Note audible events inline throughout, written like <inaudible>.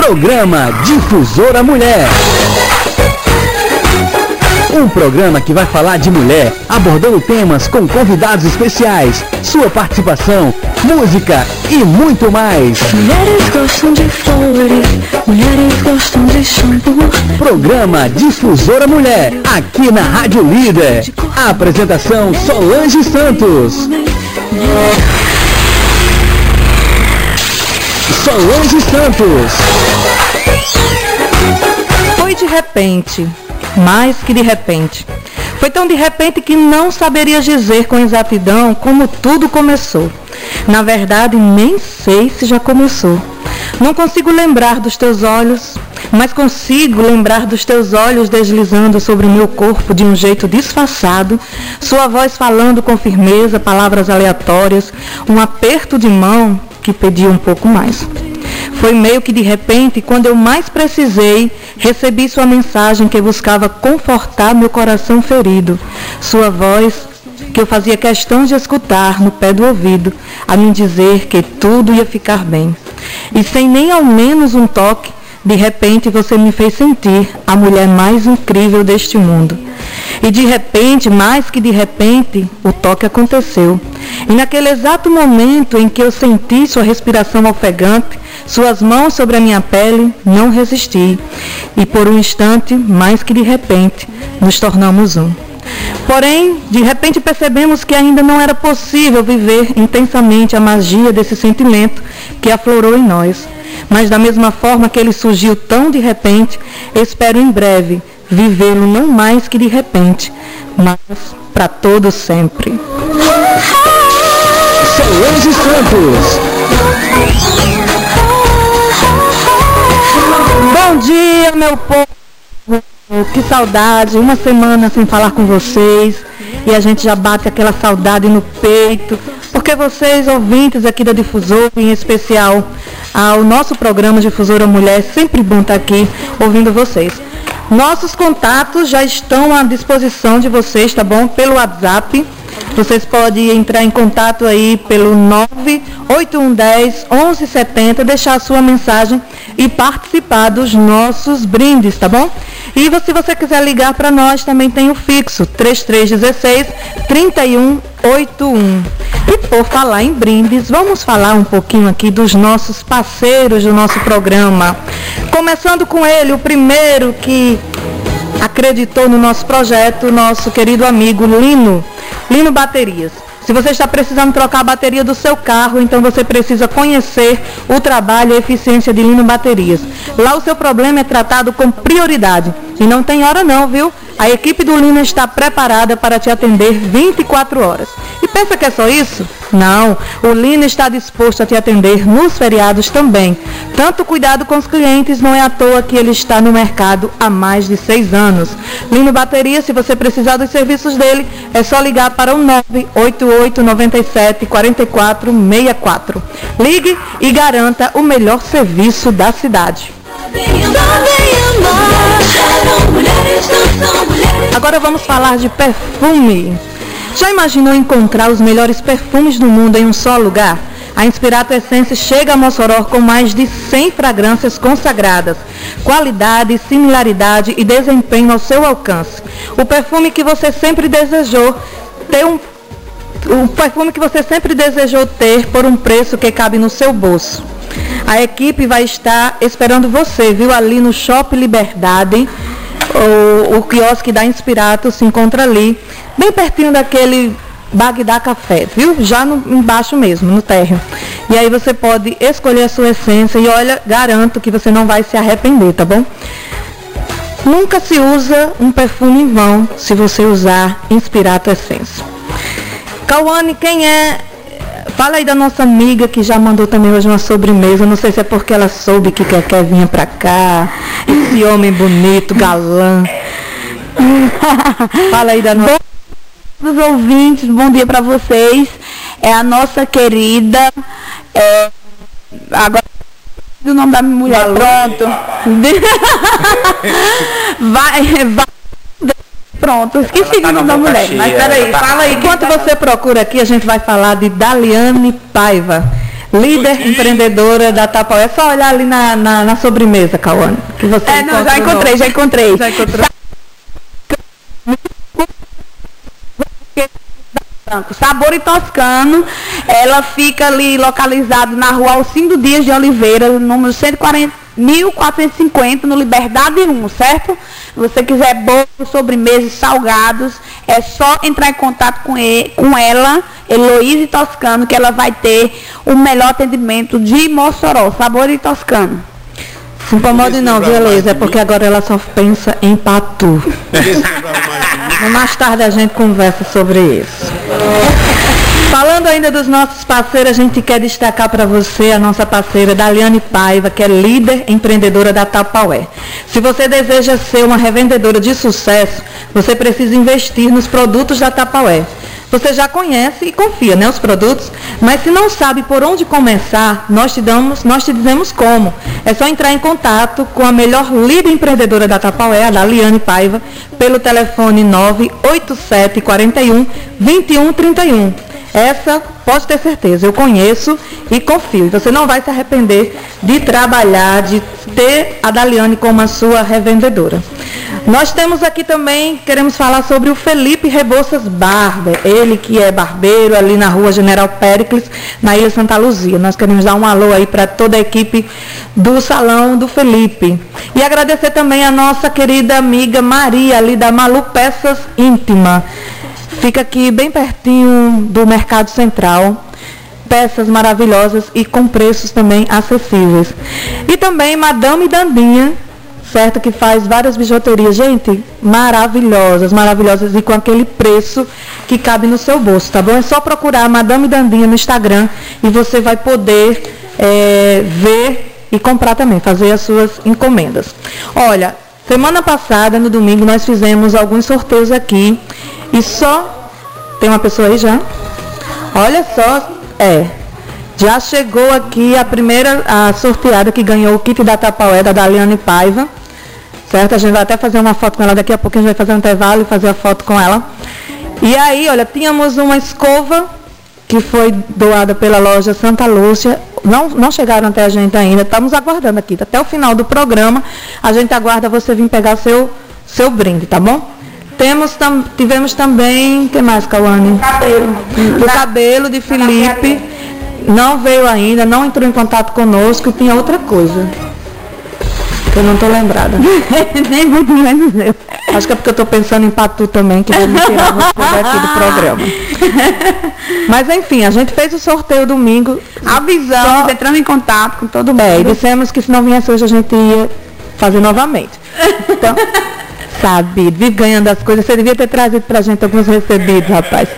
Programa Difusora Mulher. Um programa que vai falar de mulher, abordando temas com convidados especiais, sua participação, música e muito mais. Mulheres gostam de flores, mulheres gostam de shampoo. Programa Difusora Mulher, aqui na Rádio Líder. A apresentação Solange Santos. Solange Santos. Foi de repente, mais que de repente. Foi tão de repente que não saberia dizer com exatidão como tudo começou. Na verdade, nem sei se já começou. Não consigo lembrar dos teus olhos, mas consigo lembrar dos teus olhos deslizando sobre meu corpo de um jeito disfarçado, sua voz falando com firmeza palavras aleatórias, um aperto de mão que pedia um pouco mais. Foi meio que de repente, quando eu mais precisei, recebi sua mensagem que buscava confortar meu coração ferido. Sua voz que eu fazia questão de escutar no pé do ouvido, a me dizer que tudo ia ficar bem. E sem nem ao menos um toque, de repente você me fez sentir a mulher mais incrível deste mundo. E de repente, mais que de repente, o toque aconteceu. E naquele exato momento em que eu senti sua respiração ofegante, suas mãos sobre a minha pele, não resisti. E por um instante, mais que de repente, nos tornamos um. Porém, de repente percebemos que ainda não era possível viver intensamente a magia desse sentimento que aflorou em nós. Mas da mesma forma que ele surgiu tão de repente, espero em breve vivê-lo não mais que de repente, mas para todo sempre. Solange Santos. Bom dia, meu povo. Que saudade, uma semana sem falar com vocês e a gente já bate aquela saudade no peito, porque vocês, ouvintes aqui da Difusora, em especial ao nosso programa Difusora Mulher, sempre bom estar aqui ouvindo vocês. Nossos contatos já estão à disposição de vocês, tá bom? Pelo WhatsApp. Vocês podem entrar em contato aí pelo 98110 1170, deixar a sua mensagem e participar dos nossos brindes, tá bom? E se você quiser ligar para nós, também tem o fixo 3316 3181. E por falar em brindes, vamos falar um pouquinho aqui dos nossos parceiros do nosso programa. Começando com ele, o primeiro que acreditou no nosso projeto, nosso querido amigo Lino, Lino Baterias. Se você está precisando trocar a bateria do seu carro, então você precisa conhecer o trabalho e eficiência de Lino Baterias. Lá o seu problema é tratado com prioridade. E não tem hora não, viu? A equipe do Lino está preparada para te atender 24 horas. Pensa que é só isso? Não, o Lino está disposto a te atender nos feriados também. Tanto cuidado com os clientes, não é à toa que ele está no mercado há mais de seis anos. Lino Bateria, se você precisar dos serviços dele, é só ligar para o 988 97 44 64. Ligue e garanta o melhor serviço da cidade. Agora vamos falar de perfume. Já imaginou encontrar os melhores perfumes do mundo em um só lugar? A Inspirato Essence chega a Mossoró com mais de 100 fragrâncias consagradas, qualidade, similaridade e desempenho ao seu alcance. O perfume que você sempre desejou ter um o perfume que você sempre desejou ter por um preço que cabe no seu bolso. A equipe vai estar esperando você, viu? Ali no Shopping Liberdade. O, o quiosque da Inspirato se encontra ali, bem pertinho daquele Bagdá Café, viu? Já no, embaixo mesmo, no térreo. E aí você pode escolher a sua essência e olha, garanto que você não vai se arrepender, tá bom? Nunca se usa um perfume em vão se você usar Inspirato Essência. Cauane, quem é Fala aí da nossa amiga que já mandou também hoje uma sobremesa. Não sei se é porque ela soube que quer, quer vir pra cá. Esse homem bonito, galã. <laughs> Fala aí da nossa. Bom, dos ouvintes, bom dia para vocês. É a nossa querida. É, agora o nome da mulher. Pronto. <laughs> <laughs> vai, vai Pronto, esqueci tá da mulher. Mas peraí, tá fala aí. Enquanto você procura aqui, a gente vai falar de Daliane Paiva. líder empreendedora da Tapaué. É só olhar ali na, na, na sobremesa, Cauane. Que você É, não, já encontrei, já encontrei. Já encontrou? Branco. Sabor e Toscano, ela fica ali localizada na rua Alcindo Dias de Oliveira, número 140, 1450, no Liberdade 1, certo? Se você quiser bolo, sobremesas, salgados, é só entrar em contato com, ele, com ela, Heloísa Toscano, que ela vai ter o melhor atendimento de Mossoró, Sabor e Toscano. Se incomode não, viu, Heloísa? É porque agora ela só pensa em patu. Mais tarde a gente conversa sobre isso. <laughs> Falando ainda dos nossos parceiros, a gente quer destacar para você a nossa parceira Daliane Paiva, que é líder empreendedora da Tapaué. Se você deseja ser uma revendedora de sucesso, você precisa investir nos produtos da Tapaué. Você já conhece e confia, né, os produtos, mas se não sabe por onde começar, nós te damos, nós te dizemos como. É só entrar em contato com a melhor líder empreendedora da Tapaué, a Daliane Paiva, pelo telefone 98741 2131. Essa, pode ter certeza, eu conheço e confio. E você não vai se arrepender de trabalhar, de ter a Daliane como a sua revendedora. Nós temos aqui também, queremos falar sobre o Felipe Rebouças Barber, ele que é barbeiro ali na rua General Péricles, na Ilha Santa Luzia. Nós queremos dar um alô aí para toda a equipe do Salão do Felipe. E agradecer também a nossa querida amiga Maria, ali da Malu Peças Íntima. Fica aqui bem pertinho do Mercado Central. Peças maravilhosas e com preços também acessíveis. E também Madame Dandinha, certo? Que faz várias bijuterias, gente, maravilhosas, maravilhosas e com aquele preço que cabe no seu bolso, tá bom? É só procurar Madame Dandinha no Instagram e você vai poder é, ver e comprar também, fazer as suas encomendas. Olha, semana passada, no domingo, nós fizemos alguns sorteios aqui e só. Tem uma pessoa aí já? Olha só, é. Já chegou aqui a primeira a sorteada que ganhou o kit da Tapaué, da Daliane Paiva. Certo? A gente vai até fazer uma foto com ela daqui a pouco, a gente vai fazer um intervalo e fazer a foto com ela. E aí, olha, tínhamos uma escova que foi doada pela loja Santa Lúcia. Não, não chegaram até a gente ainda, estamos aguardando aqui. Até o final do programa, a gente aguarda você vir pegar seu, seu brinde, tá bom? Temos, tam, tivemos também, o que mais, Cauane? Cabelo. O cabelo de Felipe. Não veio ainda, não entrou em contato conosco tinha outra coisa. Que eu não estou lembrada. <laughs> Nem muito menos eu. Acho que é porque eu estou pensando em Patu também, que vai me tirar daqui do programa. <laughs> Mas enfim, a gente fez o sorteio domingo. Avisamos, Só- entrando em contato com todo mundo. É, e dissemos que se não viesse hoje a gente ia fazer novamente. Então, <laughs> sabe, vive ganhando as coisas. Você devia ter trazido pra gente alguns recebidos, rapaz.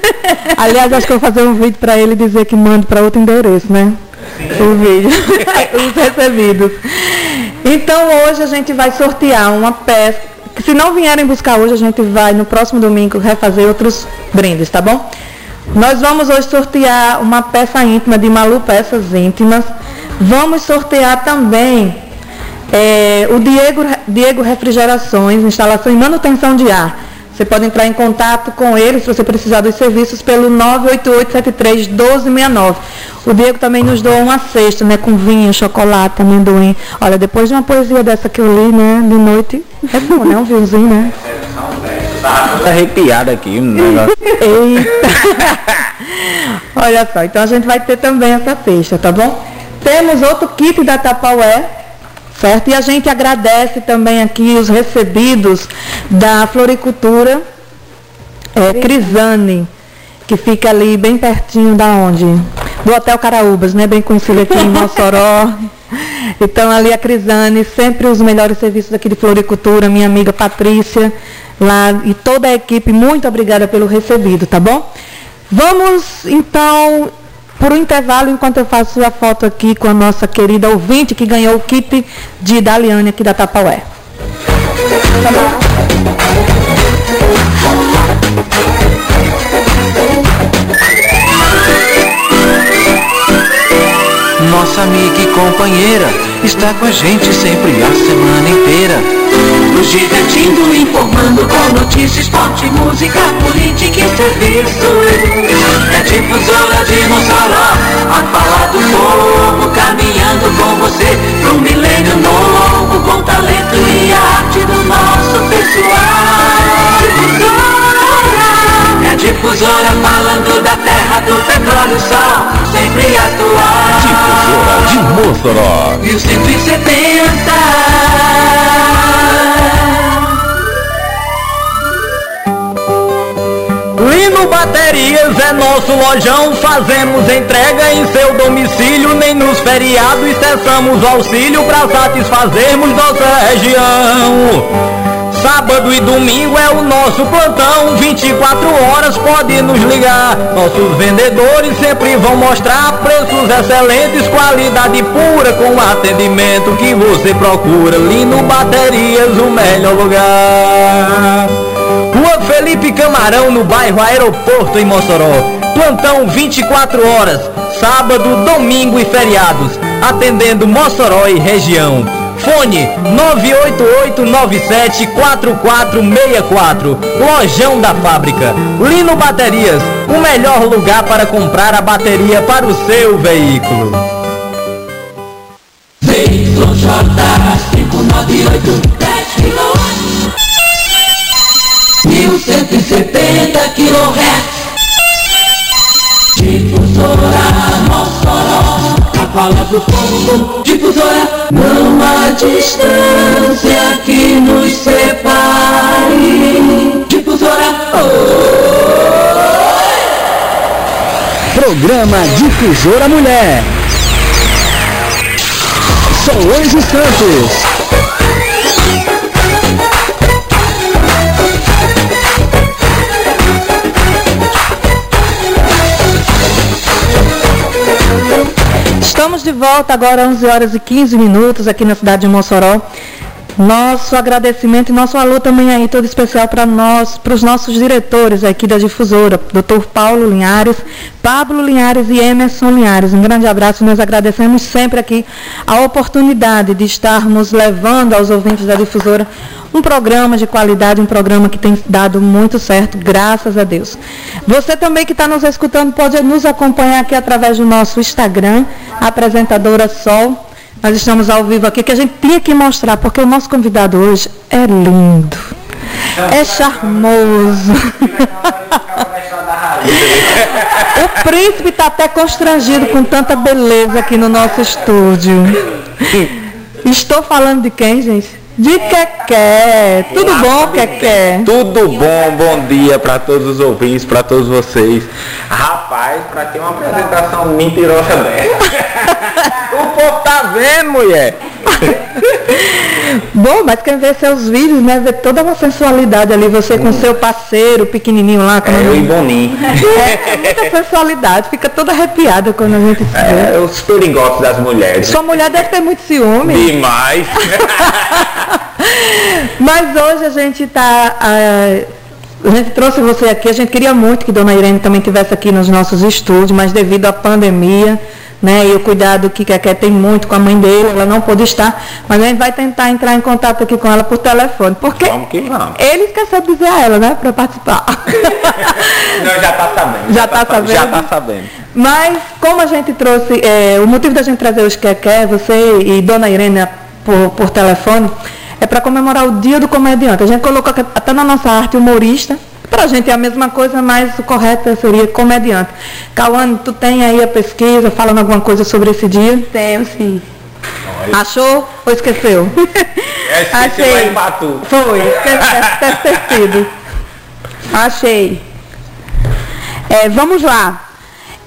<laughs> Aliás, acho que eu vou fazer um vídeo pra ele dizer que manda pra outro endereço, né? O vídeo. <laughs> Os recebidos. Então hoje a gente vai sortear uma peça. Se não vierem buscar hoje, a gente vai no próximo domingo refazer outros brindes, tá bom? Nós vamos hoje sortear uma peça íntima de Malu Peças Íntimas. Vamos sortear também é, o Diego, Diego Refrigerações, instalação e manutenção de ar. Você pode entrar em contato com ele se você precisar dos serviços pelo 988-73-1269. O Diego também nos doou uma cesta, né, com vinho, chocolate, amendoim. Olha, depois de uma poesia dessa que eu li, né, de noite, é bom, né, um vinhozinho, né? Tá arrepiado aqui, um negócio. Eita! <laughs> Olha só, então a gente vai ter também essa cesta, tá bom? Temos outro kit da Tapaué, certo? E a gente agradece também aqui os recebidos da floricultura é, Crisane, que fica ali bem pertinho da onde? Do Hotel Caraúbas, né? Bem conhecido aqui em Mossoró. <laughs> Então ali a Crisane, sempre os melhores serviços aqui de floricultura, minha amiga Patrícia, lá e toda a equipe, muito obrigada pelo recebido, tá bom? Vamos então por um intervalo enquanto eu faço a foto aqui com a nossa querida ouvinte que ganhou o kit de Daliane aqui da Tapaué. Nossa amiga e companheira está com a gente sempre a semana inteira. Nos divertindo, informando com notícias, esporte, música, política e serviço. É difusora de Mossoró, a fala do povo, caminhando com você pro milênio novo, com talento e arte do nosso pessoal. Difusora, é difusora falando da terra, do petróleo e sol, sempre atual. Difusora de Mossoró. 1170. Lino Baterias é nosso lojão, fazemos entrega em seu domicílio, nem nos feriados cessamos o auxílio para satisfazermos nossa região. Sábado e domingo é o nosso plantão, 24 horas pode nos ligar. Nossos vendedores sempre vão mostrar preços excelentes, qualidade pura com atendimento que você procura. Lino Baterias, o melhor lugar. Rua Felipe Camarão, no bairro Aeroporto, em Mossoró. Plantão 24 horas, sábado, domingo e feriados, atendendo Mossoró e região. Fone 988974464. Lojão da Fábrica. Lino Baterias, o melhor lugar para comprar a bateria para o seu veículo. ZYJ 598 1170 kHz Difusora Mossoró. A fala do povo Difusora. Não há distância que nos separe. Difusora Programa Difusora Mulher. Solange Santos. Estamos de volta agora 11 horas e 15 minutos aqui na cidade de Mossoró. Nosso agradecimento e nosso alô também aí todo especial para nós, para os nossos diretores aqui da difusora, Dr. Paulo Linhares, Pablo Linhares e Emerson Linhares. Um grande abraço, nós agradecemos sempre aqui a oportunidade de estarmos levando aos ouvintes da difusora um programa de qualidade, um programa que tem dado muito certo, graças a Deus. Você também que está nos escutando pode nos acompanhar aqui através do nosso Instagram, apresentadora Sol. Nós estamos ao vivo aqui, que a gente tinha que mostrar, porque o nosso convidado hoje é lindo, é charmoso. <laughs> o príncipe está até constrangido com tanta beleza aqui no nosso estúdio. Estou falando de quem, gente? De Keké. Tudo bom, Keké? Tudo bom, bom dia para todos os ouvintes, para todos vocês. Rapaz, para ter uma apresentação mentirosa dessa. <laughs> o povo tá vendo, mulher. <laughs> Bom, mas quem vê seus vídeos, né? Vê toda uma sensualidade ali, você com seu parceiro pequenininho lá. É, eu e Boninho. É, é muita sensualidade, fica toda arrepiada quando a gente se vê. É, os perigosos das mulheres. Sua mulher deve ter muito ciúme. Demais. <laughs> Mas hoje a gente está. a gente trouxe você aqui, a gente queria muito que Dona Irene também estivesse aqui nos nossos estúdios, mas devido à pandemia, né, e o cuidado que Keké tem muito com a mãe dele, ela não pôde estar, mas a gente vai tentar entrar em contato aqui com ela por telefone, porque Vamos que vamos. ele esqueceu de dizer a ela, né, para participar. <laughs> Não, já tá sabendo. Já tá sabendo? Já tá sabendo. Mas como a gente trouxe, é, o motivo da gente trazer os Keké, você e Dona Irene por, por telefone, é para comemorar o dia do comediante. A gente colocou até na nossa arte humorista. Para a gente é a mesma coisa, mas o correto seria comediante. Cauane, tu tem aí a pesquisa falando alguma coisa sobre esse dia? Tenho sim. Achou ou esqueceu? <laughs> É, esqueci lá em Batu. Foi, esquece- deve ter sido. Achei. É, vamos lá.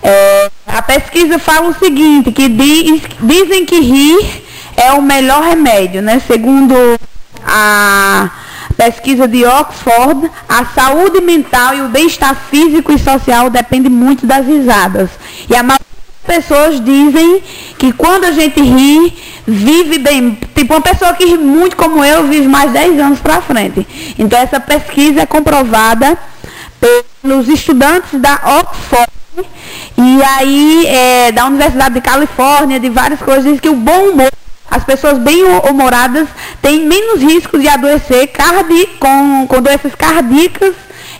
É, a pesquisa fala o seguinte, que diz- dizem que rir é o melhor remédio, né? Segundo a pesquisa de Oxford, a saúde mental e o bem-estar físico e social depende muito das risadas. E a maioria das pessoas dizem que quando a gente ri, vive bem. Tipo, uma pessoa que ri muito como eu, vive mais 10 anos para frente. Então, essa pesquisa é comprovada pelos estudantes da Oxford e aí é, da Universidade de Califórnia, de várias coisas, diz que o bom humor as pessoas bem humoradas têm menos risco de adoecer cardi com, com doenças cardíacas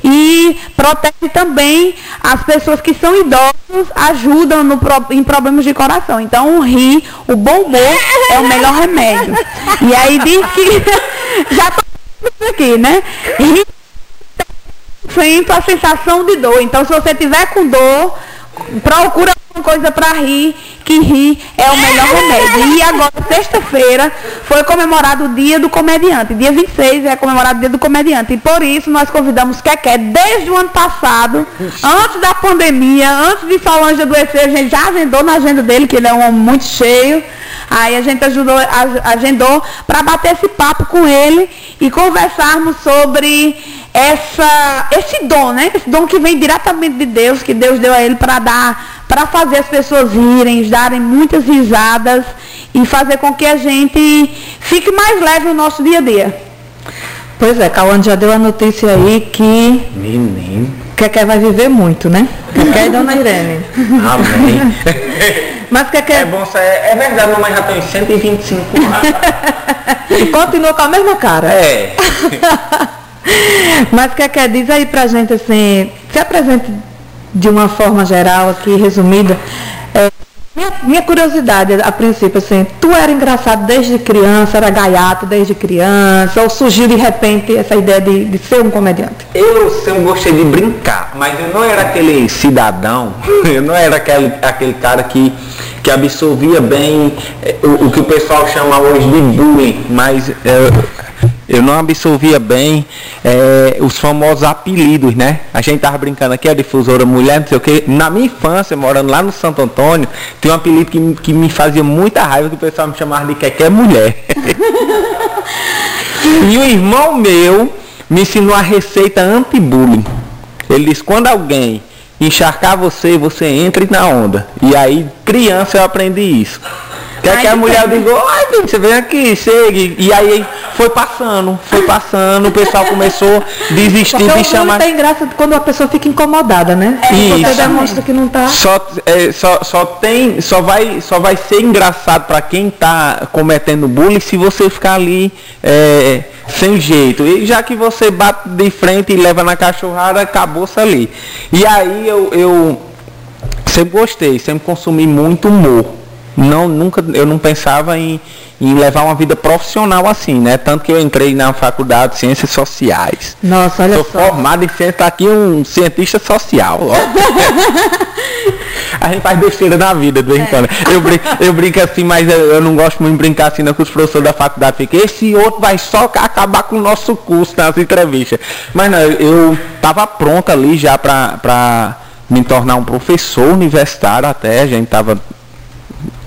e protege também as pessoas que são idosos, ajudam no, em problemas de coração. Então, o rir, o bom humor é o melhor remédio. E aí diz que, <laughs> já estou aqui, né? Rir sempre a sensação de dor. Então, se você tiver com dor, procura uma coisa para rir, que rir é o melhor remédio. E agora, sexta-feira, foi comemorado o Dia do Comediante. Dia 26 é comemorado o Dia do Comediante. E por isso nós convidamos Keké desde o ano passado, antes da pandemia, antes de Solange adoecer, a gente já agendou na agenda dele, que ele é um homem muito cheio. Aí a gente ajudou, agendou para bater esse papo com ele e conversarmos sobre essa, esse dom, né? Esse dom que vem diretamente de Deus, que Deus deu a ele para dar, para fazer as pessoas rirem, darem muitas risadas e fazer com que a gente fique mais leve no nosso dia a dia. Pois é, Cauã já deu a notícia aí que. Menino. Keké vai viver muito, né? Keké e Dona Irene. Amém. <laughs> Mas Keké. É bom, é, é verdade, mamãe já tem 125 anos. <laughs> e continua com a mesma cara. É. <laughs> <laughs> Mas Keké, diz aí pra gente assim, se apresente de uma forma geral aqui, resumida. É, minha, minha, curiosidade, a princípio, assim, tu era engraçado desde criança, era gaiato desde criança, ou surgiu de repente essa ideia de, de ser um comediante? Eu sempre gostei de brincar, mas eu não era aquele cidadão, <laughs> eu não era aquele, aquele cara que, que absorvia bem é, o, o que o pessoal chama hoje de bullying, mas é, eu não absorvia bem é, os famosos apelidos, né? A gente tava brincando aqui, a difusora mulher, não sei o quê. Na minha infância, morando lá no Santo Antônio, tinha um apelido que, que me fazia muita raiva, que o pessoal me chamava de Quequer Mulher. <laughs> e o irmão meu me ensinou a receita anti-bullying. Ele disse, quando alguém encharcar você, você entra na onda. E aí, criança, eu aprendi isso. Quer que a mulher diga, ai, você vem aqui, chegue. E aí foi passando, foi passando, o pessoal começou a desistir Porque de chamar. tem graça quando a pessoa fica incomodada, né? É, Isso. Você demonstra que não tá. Só, é, só, só tem, só vai, só vai ser engraçado para quem tá cometendo bullying se você ficar ali é, sem jeito. E já que você bate de frente e leva na cachorrada, acabou-se ali. E aí eu, eu sempre gostei, sempre consumi muito humor não nunca eu não pensava em, em levar uma vida profissional assim, né? Tanto que eu entrei na faculdade de ciências sociais. Nossa, olha Sou só. formado em ciência, tá aqui um cientista social. <laughs> A gente faz besteira na vida, de vez em quando. Eu brinco, eu brinco assim, mas eu, eu, não gosto muito de brincar assim, não, que os professores da faculdade ficam, esse outro vai só acabar com o nosso curso nas entrevistas. Mas não, eu estava pronto ali já para me tornar um professor universitário até, a gente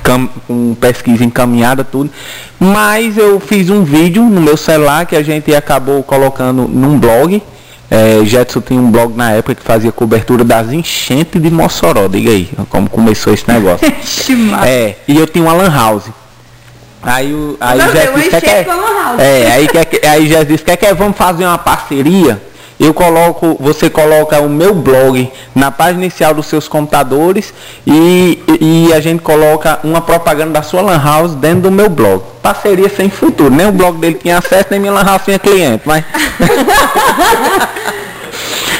estava com pesquisa encaminhada, tudo. Mas eu fiz um vídeo no meu celular que a gente acabou colocando num blog. É, Jetson tinha um blog na época que fazia cobertura das enchentes de Mossoró. Diga aí como começou esse negócio. <laughs> é, e eu tinha uma lan house. Aí o aí Jesus disse, quer, é, aí, quer, aí Jesus disse, quer que vamos fazer uma parceria? Eu coloco, você coloca o meu blog na página inicial dos seus computadores e, e a gente coloca uma propaganda da sua lan house dentro do meu blog. Parceria sem futuro. Nem o blog dele tinha acesso, nem minha lan house tinha cliente, mas. <laughs>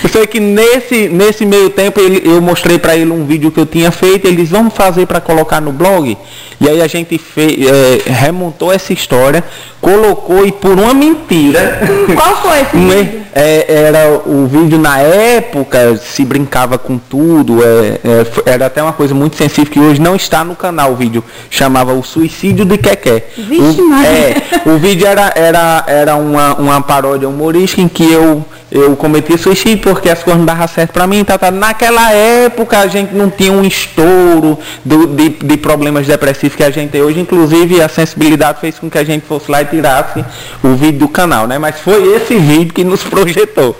Eu sei que nesse, nesse meio tempo ele, eu mostrei para ele um vídeo que eu tinha feito, ele disse, vamos fazer para colocar no blog. E aí a gente fez, é, remontou essa história, colocou e por uma mentira. Qual foi esse vídeo? É, era o vídeo na época, se brincava com tudo, é, é, era até uma coisa muito sensível que hoje não está no canal o vídeo, chamava o suicídio de Keké. Vixe, o, é, o vídeo era, era, era uma, uma paródia humorística em que eu eu cometi suicídio porque as coisas não davam certo para mim. Tá, tá. Naquela época a gente não tinha um estouro do, de, de, problemas depressivos que a gente tem hoje. Inclusive a sensibilidade fez com que a gente fosse lá e tirasse o vídeo do canal, né? Mas foi esse vídeo que nos projetou.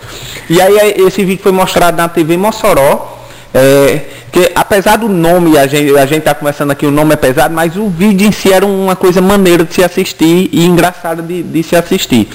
E aí esse vídeo foi mostrado na TV Mossoró. É, que apesar do nome, a gente a está conversando aqui, o nome é pesado, mas o vídeo em si era uma coisa maneira de se assistir e engraçada de, de se assistir.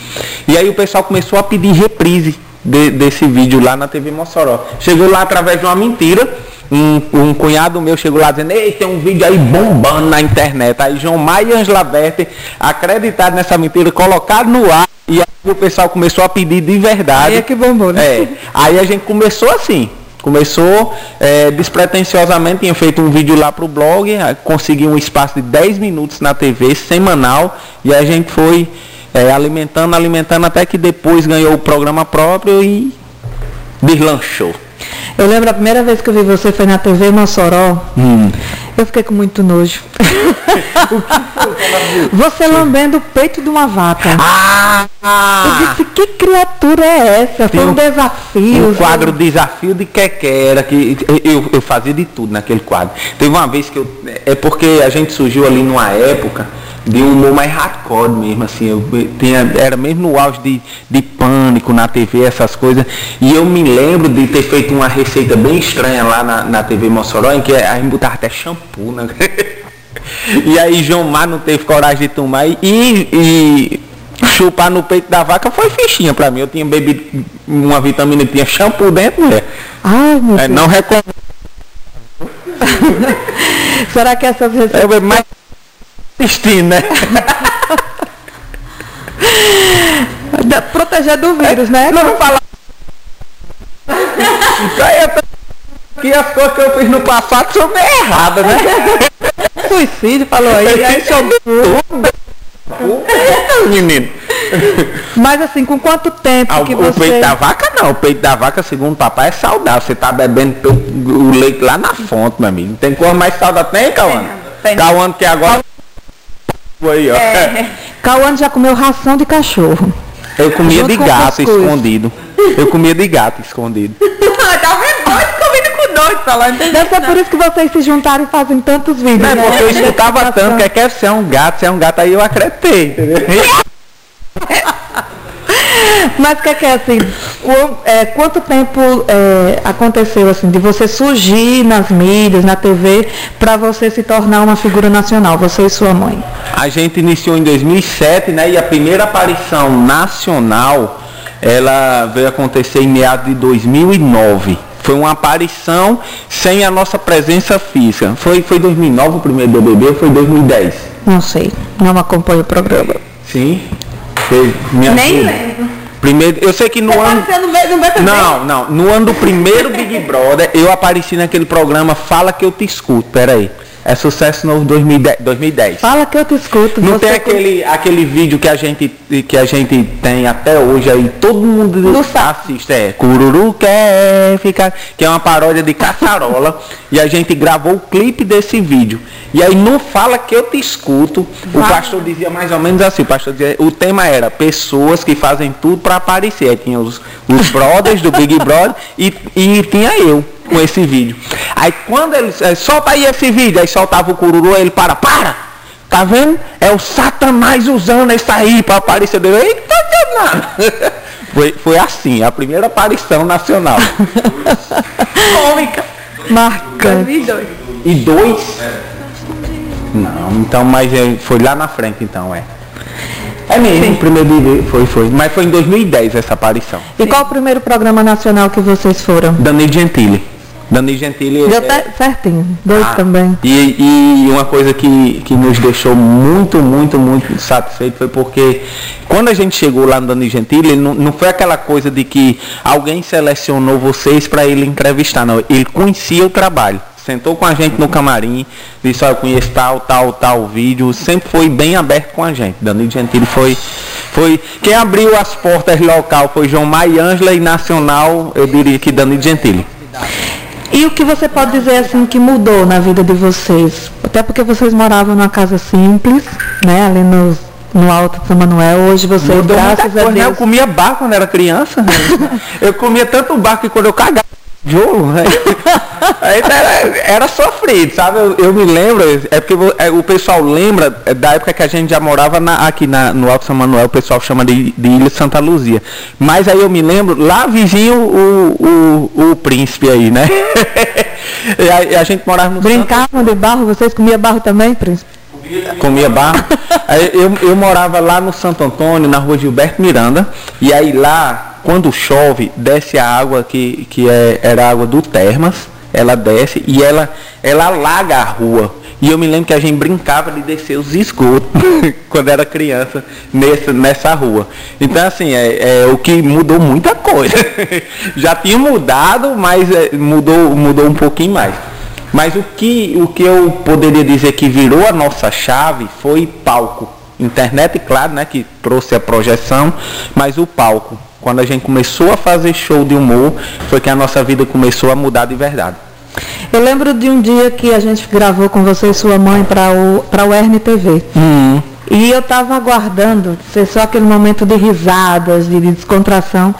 E aí o pessoal começou a pedir reprise de, desse vídeo lá na TV Mossoró. Chegou lá através de uma mentira, um, um cunhado meu chegou lá dizendo, ei, tem um vídeo aí bombando na internet. Aí João Maia e Angela Berti acreditaram nessa mentira, colocaram no ar e aí o pessoal começou a pedir de verdade. Aí é que bombou, né? É. Aí a gente começou assim. Começou é, despretensiosamente, tinha feito um vídeo lá pro blog, consegui um espaço de 10 minutos na TV, semanal, e a gente foi é, alimentando, alimentando, até que depois ganhou o programa próprio e deslanchou. Eu lembro a primeira vez que eu vi você foi na TV Mossoró. Hum. Eu fiquei com muito nojo. <laughs> você lambendo o peito de uma vaca. Ah! Eu disse, que criatura é essa? Foi um um- desafio. Um quadro Desafio de Quequera, que eu, eu fazia de tudo naquele quadro. Teve uma vez que eu. É porque a gente surgiu ali numa época de um humor mais hardcore mesmo, assim. Eu tinha, era mesmo no auge de, de pânico na TV, essas coisas. E eu me lembro de ter feito uma receita bem estranha lá na, na TV Mossoró, em que a gente botava até shampoo, né? <laughs> E aí João Mar não teve coragem de tomar e, e chupar no peito da vaca foi fichinha pra mim. Eu tinha bebido uma vitamina tinha shampoo dentro, mulher. Ai, meu É, não recomendo. <laughs> Será que essas receitas... Bebo mais intestino, né? Da- Proteger do vírus, né? Não falar. Aí eu tô- que as coisas que eu fiz no passado são bem erradas, né? Suicídio, falou aí. aí Eita, menino. Mas assim, com quanto tempo Ah, que o, o você... peito da vaca não, o peito da vaca, segundo o papai, é saudável. Você tá bebendo pe- o leite lá na fonte, meu amigo. Não tem coisa mais saudável. Tem, Cauã? tem. Cauã que agora. Aí, ó. Cauã já comeu ração de cachorro. Eu comia de gato escondido. Eu comia de gato escondido. <laughs> tá vendo? Dois comigo com dois, falando. Deve ser por isso que vocês se juntaram e fazem tantos vídeos. Não é né? porque eu escutava tanto que quer ser um gato, ser um gato, aí eu acreditei, entendeu? <laughs> Mas o que é que é assim? o- é, quanto tempo é, aconteceu assim de você surgir nas mídias, na TV, para você se tornar uma figura nacional, você e sua mãe? A gente iniciou em 2007, né? E a primeira aparição nacional, ela veio acontecer em meados de 2009. Foi uma aparição sem a nossa presença física. Foi, foi 2009 o primeiro BBB ou foi 2010? Não sei, não acompanho o programa. Sim. Foi minha Nem filha. Primeiro, eu sei que no ano... Apareceu no meio do meu Não, não. No ano do primeiro Big Brother, eu apareci naquele programa Fala que eu te escuto. Peraí. É sucesso novo 2010. 2010. Fala que eu te escuto. Não tem aquele, aquele vídeo que a gente que a gente tem até hoje aí, todo mundo assiste, é, Cururu quer ficar, que é uma paródia de Caçarola, e a gente gravou o clipe desse vídeo. E aí não fala que eu te escuto, o pastor dizia mais ou menos assim, o pastor dizia, o tema era pessoas que fazem tudo para aparecer. Aí tinha os, os brothers do Big Brother e, e tinha eu com esse vídeo. Aí quando eles, é, solta aí esse vídeo, aí soltava o cururu, aí ele para, para! Tá vendo? É o Satanás usando isso aí para aparecer dele. Eita, danado! <laughs> Foi, foi assim, a primeira aparição nacional. <laughs> cômica. marcante. 2002. E dois? Não, então, mas é, foi lá na frente então, é. É mesmo, o primeiro foi, foi. Mas foi em 2010 essa aparição. E qual o primeiro programa nacional que vocês foram? Danilo Gentili. Danilo Gentili Deu é- certinho, dois Ah, também. E, e uma coisa que, que nos deixou muito, muito, muito satisfeito foi porque quando a gente chegou lá no Dani Gentili, não, não foi aquela coisa de que alguém selecionou vocês para ele entrevistar, não. Ele conhecia o trabalho. Sentou com a gente no camarim, disse, olha, eu conheço tal, tal, tal vídeo, sempre foi bem aberto com a gente. Danilo Gentili foi, foi. Quem abriu as portas local foi João Maia Ângela e nacional, eu diria que Danilo Gentili. E o que você pode dizer assim que mudou na vida de vocês? Até porque vocês moravam numa casa simples, né? Ali no, no Alto de São Manuel. Hoje vocês, Mudou muita graças a coisa, né? Eu Deus. comia barco quando era criança. né? eu comia tanto barco que quando eu cagava jogo, né? <laughs> aí era, era sofrido, sabe? Eu, eu me lembro, é porque é, o pessoal lembra da época que a gente já morava na- aqui na- no Alto São Manuel, o pessoal chama de, de Ilha Santa Luzia. Mas aí eu me lembro, lá vizinho o, o, o príncipe aí, né? <laughs> e aí a gente morava no Brincavam de barro, vocês comiam barro também, príncipe? comia barro. Aí eu, eu morava lá no Santo Antônio, na rua Gilberto Miranda, e aí lá, quando chove, desce a água que, que é, era água do Termas, ela desce e ela, ela alaga a rua. E eu me lembro que a gente brincava de descer os esgotos <laughs> quando era criança nessa, nessa rua. Então, assim, é, é o que mudou muita coisa. <laughs> Já tinha mudado, mas é, mudou, mudou um pouquinho mais. Mas o que, o que eu poderia dizer que virou a nossa chave foi palco. Internet, claro, né, que trouxe a projeção, mas o palco. Quando a gente começou a fazer show de humor, foi que a nossa vida começou a mudar de verdade. Eu lembro de um dia que a gente gravou com você e sua mãe para o, para o RNTV. Hum. E eu estava aguardando ser só aquele momento de risadas, de descontração.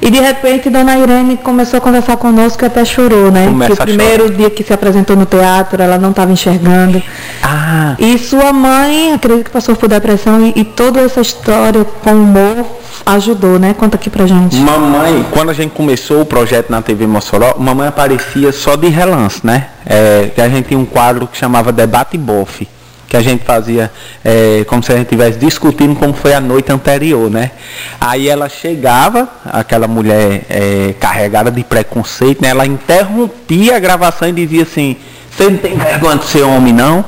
E de repente Dona Irene começou a conversar conosco e até chorou, né? Começa que o primeiro dia que se apresentou no teatro, ela não estava enxergando. Ah, E sua mãe, acredito que passou por depressão e, e toda essa história com humor ajudou, né? Conta aqui pra gente. Mamãe, quando a gente começou o projeto na TV Mossoró, mamãe aparecia só de relance, né? É, que a gente tinha um quadro que chamava Debate Bofe, que a gente fazia é, como se a gente estivesse discutindo como foi a noite anterior, né? Aí ela chegava, aquela mulher é, carregada de preconceito, né? Ela interrompia a gravação e dizia assim, você não tem vergonha de ser homem não?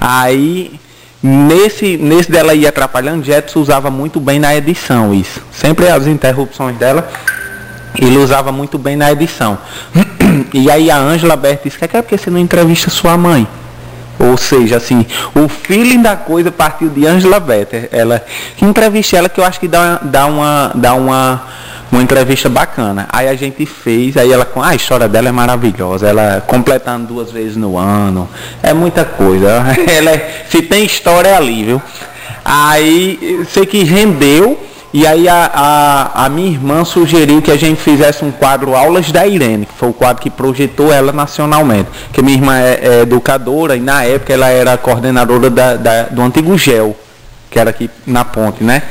Aí Nesse, nesse dela ir atrapalhando, Jetson usava muito bem na edição isso. Sempre as interrupções dela, ele usava muito bem na edição. <clears throat> E aí a Ângela Berta disse, que é porque você não entrevista sua mãe? Ou seja, assim, o feeling da coisa partiu de Angela Better. Ela entrevista ela que eu acho que dá, dá uma dá uma uma entrevista bacana. Aí a gente fez, aí ela com ah, a história dela é maravilhosa, ela completando duas vezes no ano, é muita coisa. <laughs> Ela é, se tem história é ali, viu? Aí sei que rendeu e aí a, a, a minha irmã sugeriu que a gente fizesse um quadro Aulas da Irene, que foi o quadro que projetou ela nacionalmente. Que minha irmã é, é educadora e na época ela era coordenadora da, da- do antigo GEL, que era aqui na ponte, né?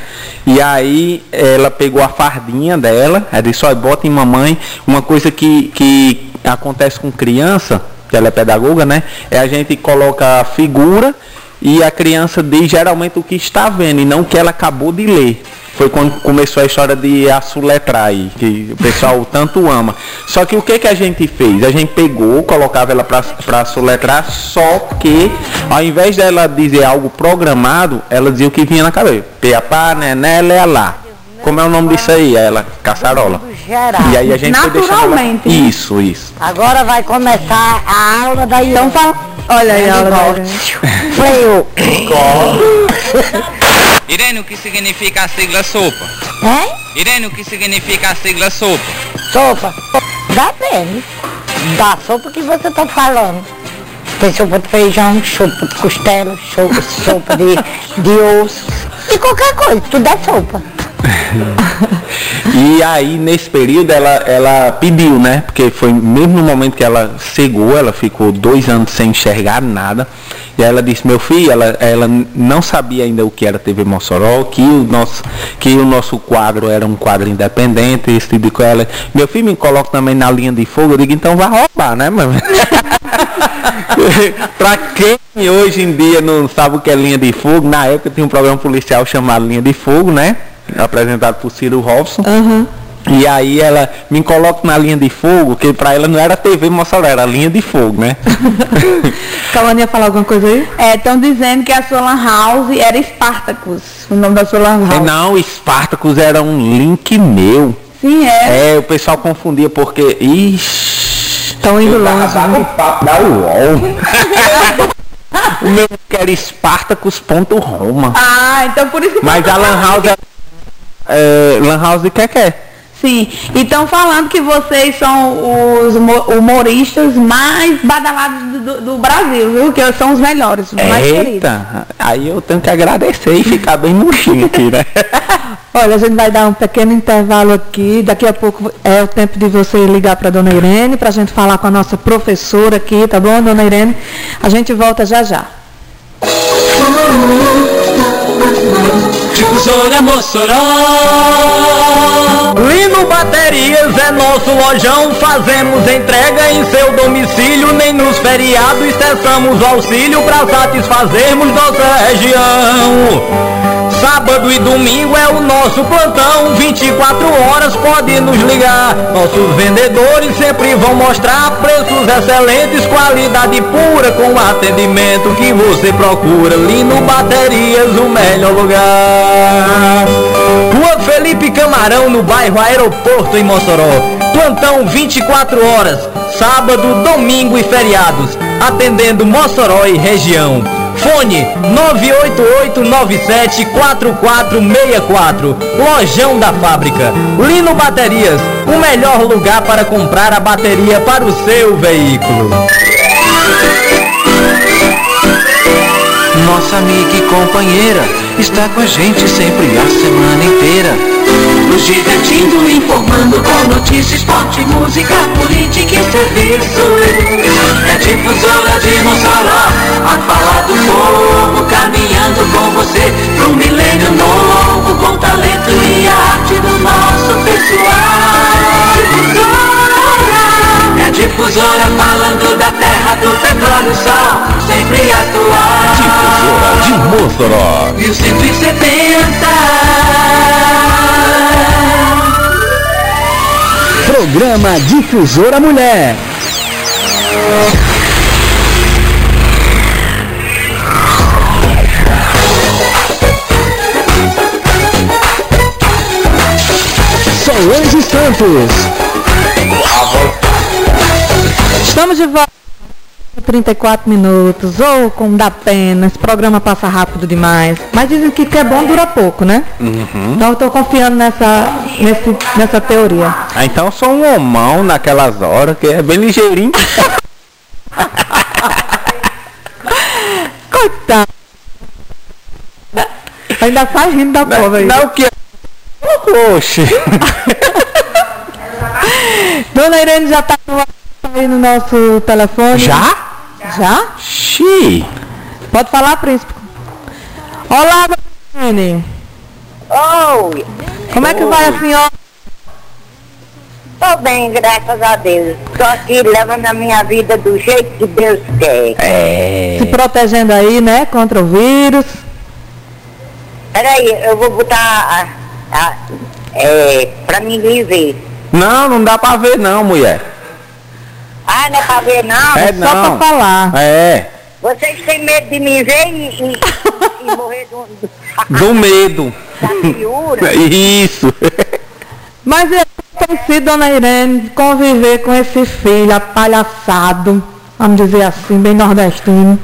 E aí ela pegou a fardinha dela, ela disse, olha, bota em mamãe, uma coisa que, que acontece com criança, que ela é pedagoga, né? É a gente coloca a figura e a criança diz geralmente o que está vendo e não o que ela acabou de ler. Foi quando começou a história de assoletrar aí, que o pessoal tanto ama. Só que o que, que a gente fez? A gente pegou, colocava ela para soletrar, só que ao invés dela dizer algo programado, ela dizia o que vinha na cabeça. Peapá, nené, lé, lá. Como é o nome disso aí? Ela, caçarola. Geral. E aí a gente foi deixando ela- Naturalmente. Isso, isso. Agora vai começar a aula da Então fala. Olha aí a aula da. Freio. <laughs> Irene, o que significa a sigla sopa? Hein? Irene, o que significa a sigla sopa? Sopa. Depende da sopa que você tá falando. Tem sopa de feijão, sopa de costela, sopa, sopa de, de osso. E qualquer coisa, tudo é sopa. <laughs> E aí, nesse período, ela, ela pediu, né? Porque foi mesmo no momento que ela cegou, ela ficou dois anos sem enxergar nada. E ela disse, meu filho, ela, ela não sabia ainda o que era TV Mossoró, que o nosso, que o nosso quadro era um quadro independente, esse tipo de coisa. Ela, Meu filho me coloca também na linha de fogo, eu digo, então vai roubar, né, mãe? <laughs> pra quem hoje em dia não sabe o que é linha de fogo, na época tinha um programa policial chamado Linha de Fogo, né? Apresentado por Ciro Robson. E aí ela me coloca na linha de fogo, que pra ela não era TV Mossoró, era linha de fogo, né? <laughs> Calane ia falar alguma coisa aí? É, estão dizendo que a sua lan house era Spartacus, o nome da sua lan É, house. não, Spartacus era um link meu. Sim, é. É, o pessoal confundia porque. Ixi. Estão indo longe. tava no papo da UOL. <laughs> o meu que era Spartacus.roma. Ah, então por isso que Mas a Lan House é. É Lan House de que que é? Sim, e estão falando que vocês são os humo- humoristas mais badalados do, do- do Brasil, viu? Que são os melhores, os mais queridos. Eita, aí eu tenho que agradecer e ficar bem murchinho aqui, né? <laughs> Olha, a gente vai dar um pequeno intervalo aqui. Daqui a pouco é o tempo de você ligar para a dona Irene, para a gente falar com a nossa professora aqui, tá bom, dona Irene? A gente volta já já. Difusora Mossoró Lino Baterias é nosso lojão, fazemos entrega em seu domicílio, nem nos feriados cessamos auxílio para satisfazermos nossa região. Sábado e domingo é o nosso plantão, 24 horas pode nos ligar. Nossos vendedores sempre vão mostrar preços excelentes, qualidade pura com o atendimento que você procura. Lino Baterias, o melhor lugar. Rua Felipe Camarão, no bairro Aeroporto, em Mossoró. Plantão 24 horas, sábado, domingo e feriados, atendendo Mossoró e região. Fone 988974464, Lojão da Fábrica. Lino Baterias, o melhor lugar para comprar a bateria para o seu veículo. Nossa amiga e companheira está com a gente sempre a semana inteira. Nos divertindo, informando com notícias, esporte, música, política e serviço. É difusora de Mossoró, a falar do povo, caminhando com você pro milênio novo, com talento e a arte do nosso pessoal. Difusora, é difusora falando da terra, do petróleo, sol, sempre atual. Difusora de Mossoró. 1170. Programa Difusora Mulher. Solange Santos. Estamos de volta. 34 minutos, ou como dá pena, esse programa passa rápido demais. Mas dizem que o que é bom dura pouco, né? Então eu tô confiando nessa, nesse, nessa teoria. Ah, então eu sou um homão naquelas horas, que é bem ligeirinho. <laughs> Coitado. Ainda sai rindo da povo aí. Não, o que Oxe. <laughs> Dona Irene já tá no, aí no nosso telefone. Já? Já? Xiii. Pode falar, príncipe. Olá, Dona Irene. Oi, Como é que vai a senhora? tô bem, graças a Deus. Tô aqui levando a minha vida do jeito que Deus quer. É. Se protegendo aí, né? Contra o vírus. Peraí, eu vou botar a, a, é, pra mim ver. Não, não dá pra ver não, mulher. Ah, não é pra ver não? É Só não. pra falar. É. Vocês têm medo de me ver e, e- e morrer do, do, Do medo. da piura? <laughs> Isso. Mas é tem sido, Dona Irene, conviver com esse filho apalhaçado, vamos dizer assim, bem nordestino.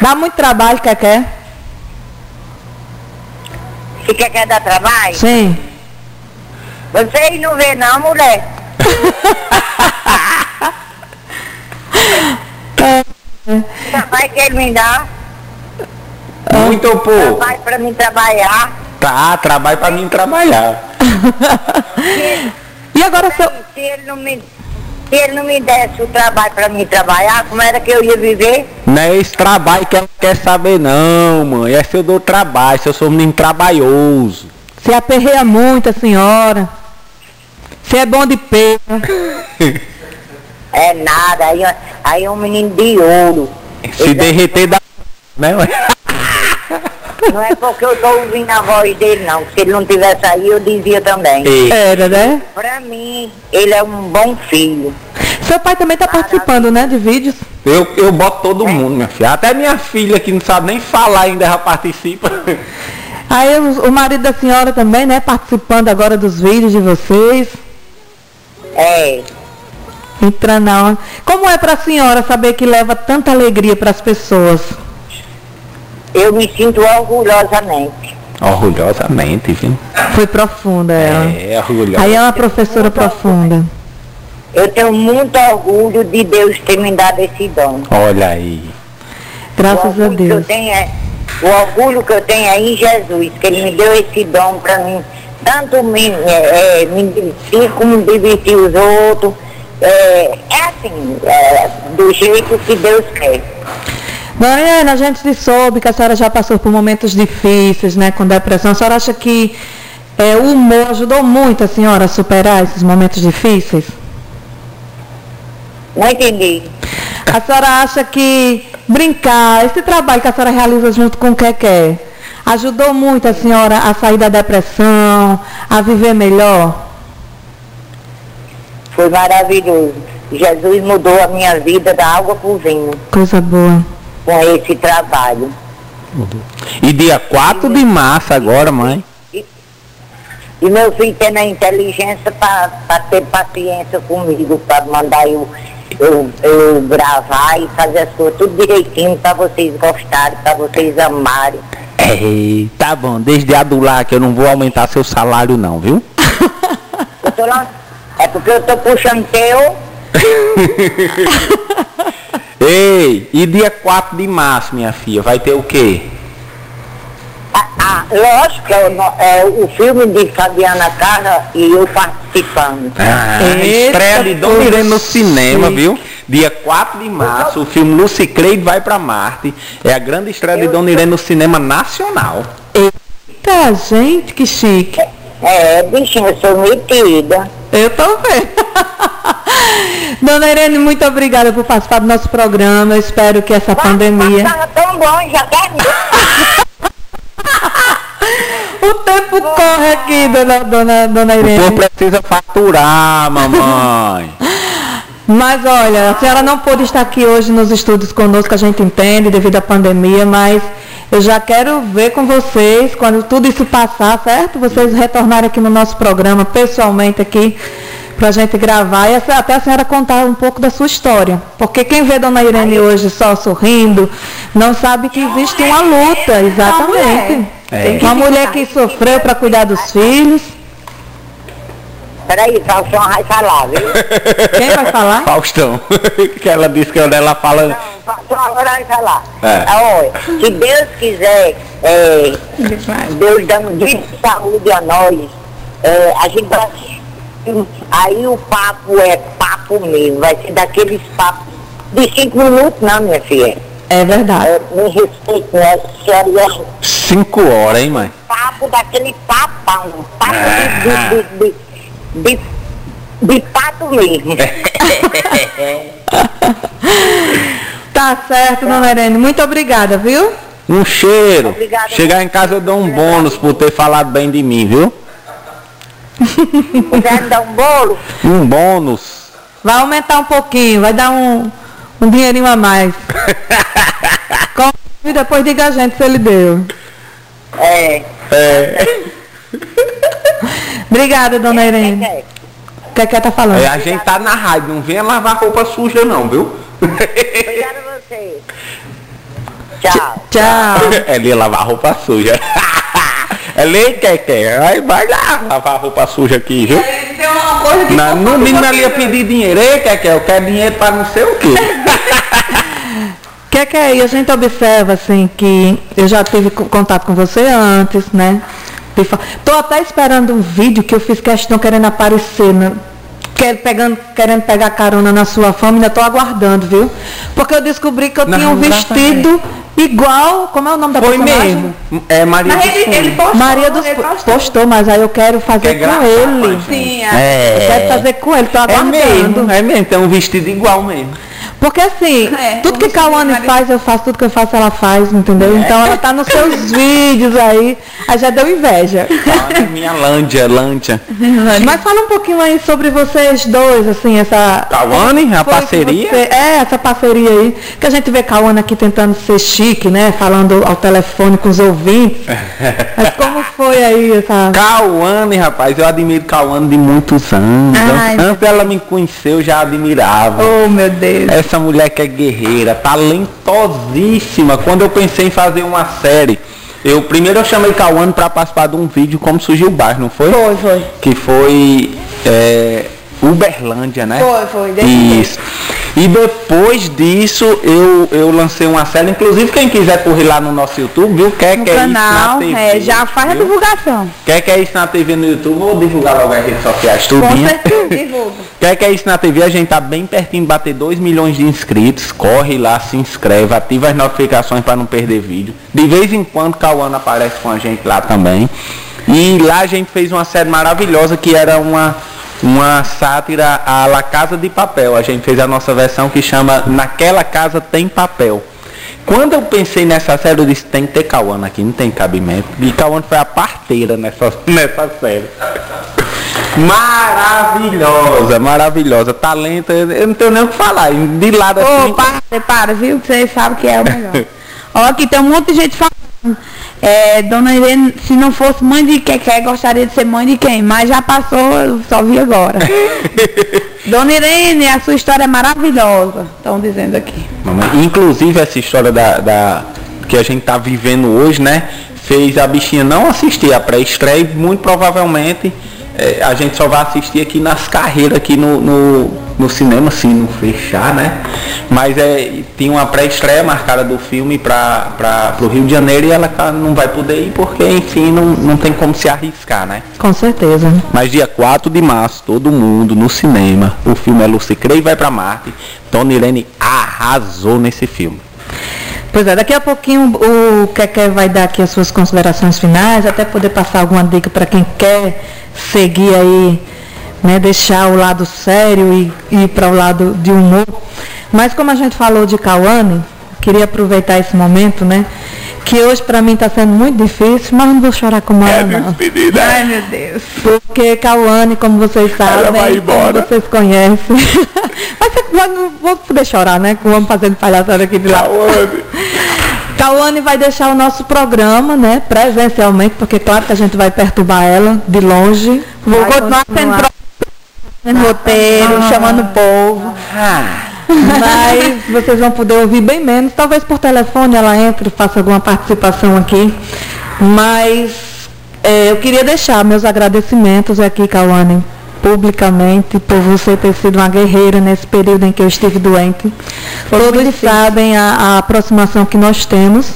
Dá muito trabalho, quer quer? Se quer, quer dar trabalho? Sim. Vocês não vê não, mulher? <laughs> Trabalho que ele me dá, Muito pouco. trabalho pra mim trabalhar. Tá, trabalho pra mim trabalhar. E agora, seu, Se ele não me, se ele não me desse o trabalho pra mim trabalhar, como era que eu ia viver? Não é esse trabalho que ela quer saber não, mãe. É se eu dou trabalho, se eu sou um menino trabalhoso. se aperreia muito a senhora. Se é bom de peito. <laughs> É nada, aí, aí é um menino de ouro. Se derreter da. Né? Não é porque eu tô ouvindo a voz dele, não. Se ele não tivesse aí, eu dizia também. Era, né? Pra mim, ele é um bom filho. Seu pai também tá participando, né, de vídeos. Eu, eu boto todo mundo, minha filha. Até minha filha que não sabe nem falar ainda já participa. Aí o, o marido da senhora também, né, participando agora dos vídeos de vocês. É, Entrando na onda. Como é pra senhora saber que leva tanta alegria para as pessoas? eu me sinto orgulhosamente. Orgulhosamente, viu? Foi profunda ela. É, orgulhosa. Aí é uma professora profunda. Eu tenho muito orgulho de Deus ter me dado esse dom. Olha aí. Graças a orgulho que eu Deus. tenho é, o orgulho que eu tenho é em Jesus, que ele me deu esse dom para mim, tanto me, é, é, me divertir como divertir os outros. É, é assim, é, do jeito que Deus quer. Mariana, a gente soube que a senhora já passou por momentos difíceis, né, com depressão. A senhora acha que é, o humor ajudou muito a senhora a superar esses momentos difíceis? Não entendi. A senhora acha que brincar, esse trabalho que a senhora realiza junto com o Keké, Ajudou muito a senhora a sair da depressão, a viver melhor? Foi maravilhoso. Jesus mudou a minha vida da água para o vinho Coisa boa. com esse trabalho. E dia 4 de março agora, mãe. E meu filho tendo a inteligência para ter paciência comigo, para mandar eu, eu, eu gravar e fazer as coisas tudo direitinho para vocês gostarem, para vocês amarem. Ei, tá bom, desde adular que eu não vou aumentar seu salário não, viu? Eu tô lá, é porque eu tô puxando teu, <laughs> Ei, e dia 4 de março, minha filha, vai ter o quê? ah, ah, lógico que é o, é o filme de Fabiana Carra e eu participando. Ah, Eita, estreia de Dona Irene no cinema, viu? Dia 4 de março, o filme Lucy Creed vai pra Marte. É a grande estreia de Dona Irene no cinema nacional. Eita, gente, que chique. É, bichinho, eu sou metida. Eu vendo. <laughs> Dona Irene, muito obrigada por participar do nosso programa. Eu espero que essa pandemia. Tão bom, já quer <laughs> O tempo corre aqui, dona, dona, dona O povo Irene. precisa faturar, mamãe. <laughs> Mas olha, a senhora não pôde estar aqui hoje nos estúdios conosco, a gente entende, devido à pandemia, mas eu já quero ver com vocês, quando tudo isso passar, certo? Vocês retornarem aqui no nosso programa, pessoalmente aqui, pra gente gravar e até a senhora contar um pouco da sua história. Porque quem vê Dona Irene hoje só sorrindo, não sabe que existe uma luta, exatamente. É. Uma mulher que sofreu para cuidar dos filhos. Peraí, Faustão vai falar, viu? <laughs> Quem vai falar? Faustão. <laughs> que ela disse que ela fala. Não, Faustão agora vai falar. É. Ah, Olha, se Deus quiser, é, Deus dando de saúde a nós, é, a gente vai. Aí o papo é papo mesmo, vai ser daqueles papos de cinco minutos, não, minha filha. É verdade. É, me respeite, né? Senhora, é Cinco horas, hein, mãe? papo daquele papão, papo de, de, de, de, de, de pato mesmo. <laughs> Tá certo, dona Irene. Muito obrigada, viu? Um cheiro. Obrigada. Chegar em casa eu dou um bônus por ter falado bem de mim, viu? Quiser dar um bolo, Um bônus. Vai aumentar um pouquinho, vai dar um, um dinheirinho a mais. Come e depois diga a gente se ele deu. é. É. <laughs> <laughs> Obrigada, dona Irene. é. O que é que ela tá falando? É, a gente tá na rádio, não venha lavar roupa suja não, viu? Obrigada a você. Tchau. Tchau. <laughs> Ela ia lavar roupa suja. Ela ei, quer, quer. Aí vai lá lavar roupa suja aqui, viu? Tem uma coisa que Na, no mínimo ela ia pedir dinheiro. Ei, quer, quer, eu quero dinheiro para não sei o quê. que é que é? E a gente observa assim que eu já tive co- contato com você antes, né? Tô até esperando um vídeo que eu fiz questão querendo aparecer, né? Quer- pegando, querendo pegar carona na sua fama, ainda tô aguardando, viu? Porque eu descobri que eu Não, tinha um vestido igual, como é o nome da Foi personagem? mesmo. É Maria Mas dos ele, ele postou, Maria dos ele postou. postou, mas aí eu quero fazer Quer com ele. Sim, Eu É. quero fazer com ele, tô É aguardando. mesmo, é mesmo, tem um vestido igual mesmo. Porque assim, <laughs> É, tudo que Cauane faz, eu faço, tudo que eu faço, ela faz, entendeu? Então ela tá nos seus <laughs> vídeos aí, aí já deu inveja. Na minha lândia, lândia. <laughs> Mas fala um pouquinho aí sobre vocês dois, assim, essa. Cauane, a parceria? você- é, essa parceria aí. Que a gente vê Cauane aqui tentando ser chique, né? Falando ao telefone com os ouvintes. Mas como foi aí essa. Cauane, rapaz, eu admiro Cauane de muitos anos. Ai, Antes dela me conhecer, eu já admirava. Oh, meu Deus. Essa mulher que é guerreira, talentosíssima. Quando eu pensei em fazer uma série, eu primeiro eu chamei Cauane para participar de um vídeo como surgiu o bairro, não foi? Foi, foi. Que foi é, Uberlândia, né? Foi, foi, Isso. E depois disso eu, eu lancei uma série, inclusive quem quiser correr lá no nosso YouTube, viu? Quer no que é isso canal, na TV, é, já faz a viu? divulgação. Quer que é isso na TV no YouTube? Vou divulgar logo as redes sociais, Com tudinho. certeza, divulga. <laughs> Quer que é isso na TV? A gente tá bem pertinho de bater 2 milhões de inscritos. Corre lá, se inscreve, ativa as notificações para não perder vídeo. De vez em quando Cauana aparece com a gente lá também. E lá a gente fez uma série maravilhosa que era uma, uma sátira à La Casa de Papel. A gente fez a nossa versão que chama Naquela Casa Tem Papel. Quando eu pensei nessa série, eu disse, tem que ter Cauã aqui, não tem cabimento. E Cauã foi a parteira nessa, <laughs> nessa série. Maravilhosa, maravilhosa. Talento, eu não tenho nem o que falar. De lado Ô, assim. para, para, viu? Que você sabe que é o melhor. <laughs> Ó, aqui tem um monte de gente falando. É, dona Irene, se não fosse mãe de Keké, gostaria de ser mãe de quem? Mas já passou, eu só vi agora. <laughs> Dona Irene, a sua história é maravilhosa. Estão dizendo aqui. Mamãe, Inclusive essa história da, da- que a gente tá vivendo hoje, né? Fez a bichinha não assistir a pré-estreia e muito provavelmente eh, a gente só vai assistir aqui nas carreiras aqui no, no, no cinema, se não fechar, né? Mas é, tinha uma pré-estreia marcada do filme para o Rio de Janeiro e ela tá- não vai poder ir porque, enfim, não, não tem como se arriscar, né? Com certeza. Mas dia 4 de março, todo mundo no cinema. O filme é Lucy Crei vai pra Marte. Dona Irene arrasou nesse filme. Pois é, daqui a pouquinho o Keké vai dar aqui as suas considerações finais, até poder passar alguma dica para quem quer seguir aí, né, deixar o lado sério e ir para o lado de humor. Mas como a gente falou de Cauane, queria aproveitar esse momento, né? Que hoje para mim está sendo muito difícil, mas não vou chorar como ela não. Ai, meu Deus. Porque Cauane, como vocês sabem, vai embora. como vocês conhecem. <laughs> mas não vou poder chorar, né? Que vamos fazendo palhaçada aqui de lá. <laughs> Cauane vai deixar o nosso programa, né, presencialmente, porque claro que a gente vai perturbar ela de longe. Vou Vai continuar sendo roteiro, chamando o povo. Mas vocês vão poder ouvir bem menos. Talvez por telefone ela entre e faça alguma participação aqui. Mas é, eu queria deixar meus agradecimentos aqui, Cauane, publicamente, por você ter sido uma guerreira nesse período em que eu estive doente. Todos sabem a, a aproximação que nós temos.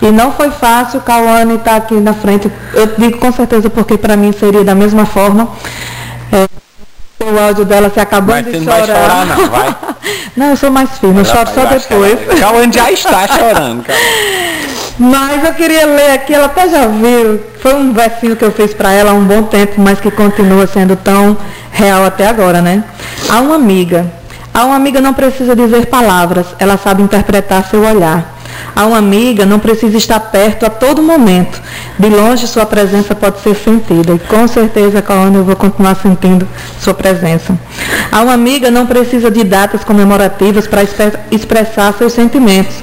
E não foi fácil Cauane estar aqui na frente. Eu digo com certeza porque para mim seria da mesma forma. É, o áudio dela se acabou Mas de você não vai chorar, não, vai. <laughs> não, eu sou mais firme, eu choro só depois. Cauane já está <laughs> chorando, cara. Mas eu queria ler aqui, ela até já viu. Foi um versinho que eu fiz para ela há um bom tempo, mas que continua sendo tão real até agora, né? Há uma amiga. A uma amiga não precisa dizer palavras, ela sabe interpretar seu olhar. A uma amiga não precisa estar perto a todo momento. De longe sua presença pode ser sentida. E com certeza, Cauane, eu vou continuar sentindo sua presença. A uma amiga não precisa de datas comemorativas para expressar seus sentimentos.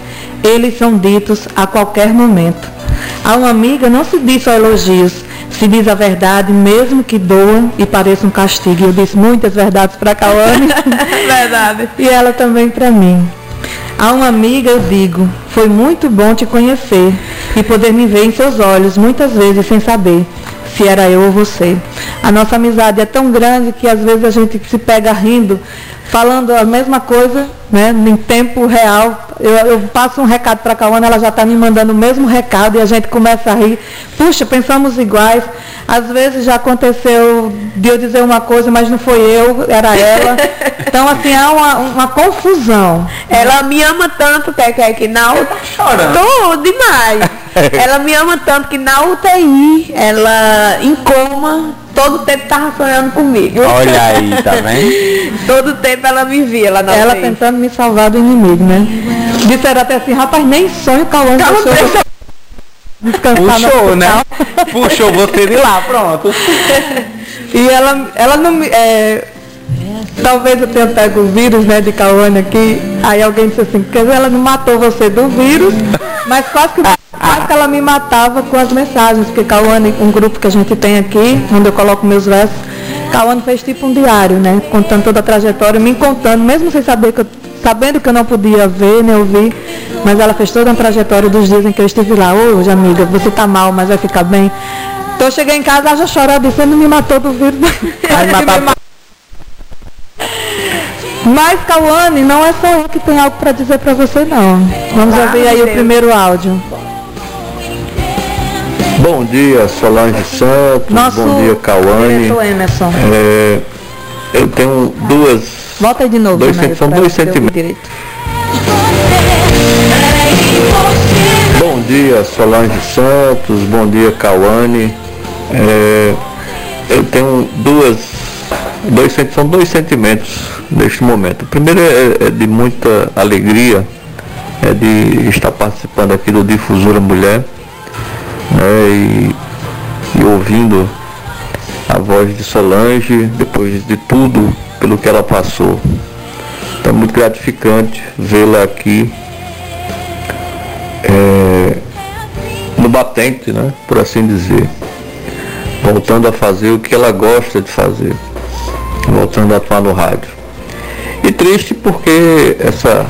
Eles são ditos a qualquer momento. A uma amiga não se diz só elogios, se diz a verdade, mesmo que doa e pareça um castigo. Eu disse muitas verdades para Cauane. <laughs> Verdade. E ela também para mim. A uma amiga eu digo, foi muito bom te conhecer e poder me ver em seus olhos muitas vezes sem saber se era eu ou você. A nossa amizade é tão grande que às vezes a gente se pega rindo, falando a mesma coisa, né, em tempo real. Eu, eu passo um recado para a Cauana, ela já está me mandando o mesmo recado e a gente começa a rir. Puxa, pensamos iguais. Às vezes já aconteceu de eu dizer uma coisa, mas não foi eu, era ela. <laughs> Então, assim, há uma, uma confusão. Ela me ama tanto, Keké, que na UTI. chorando. Tô demais. <laughs> ela me ama tanto que na UTI, ela em coma, todo tempo tava sonhando comigo. Olha aí, tá vendo? <laughs> Todo tempo ela me via lá na Ela UTI. tentando me salvar do inimigo, né? Disseram até assim, rapaz, nem sonho eu <laughs> descansar no Puxou, né? Puxou você de lá, pronto. <laughs> E ela, ela não me. é, talvez eu tenha pego o vírus, né, de Cauane aqui. Aí alguém disse assim, quer dizer, ela não matou você do vírus, mas quase que, quase que ela me matava com as mensagens, porque Cauane, um grupo que a gente tem aqui, onde eu coloco meus versos, Cauane fez tipo um diário, né? Contando toda a trajetória, me contando, mesmo sem saber que eu, sabendo que eu não podia ver nem ouvir, mas ela fez toda a trajetória dos dias em que eu estive lá. Hoje, amiga, você tá mal, mas vai ficar bem. Então eu cheguei em casa, ela já chorou, disse, não me matou do vírus. <laughs> Mas, Cauane, não é só eu que tem algo para dizer para você, não. Vamos Ah, ouvir aí o primeiro áudio. Bom dia, Solange Santos. Nosso Bom dia, Cauane. diretor Emerson. É, eu tenho duas. Volta de novo, Dois são dois sentimentos. Bom dia, Solange Santos. Bom dia, Cauane. É, eu tenho duas. Dois, são dois sentimentos neste momento. O primeiro é, é de muita alegria. É, de estar participando aqui do Difusora Mulher né, e, e ouvindo a voz de Solange depois de tudo pelo que ela passou. Então é muito gratificante vê-la aqui é, no batente, né, por assim dizer, voltando a fazer o que ela gosta de fazer, voltando a atuar no rádio. E triste porque essa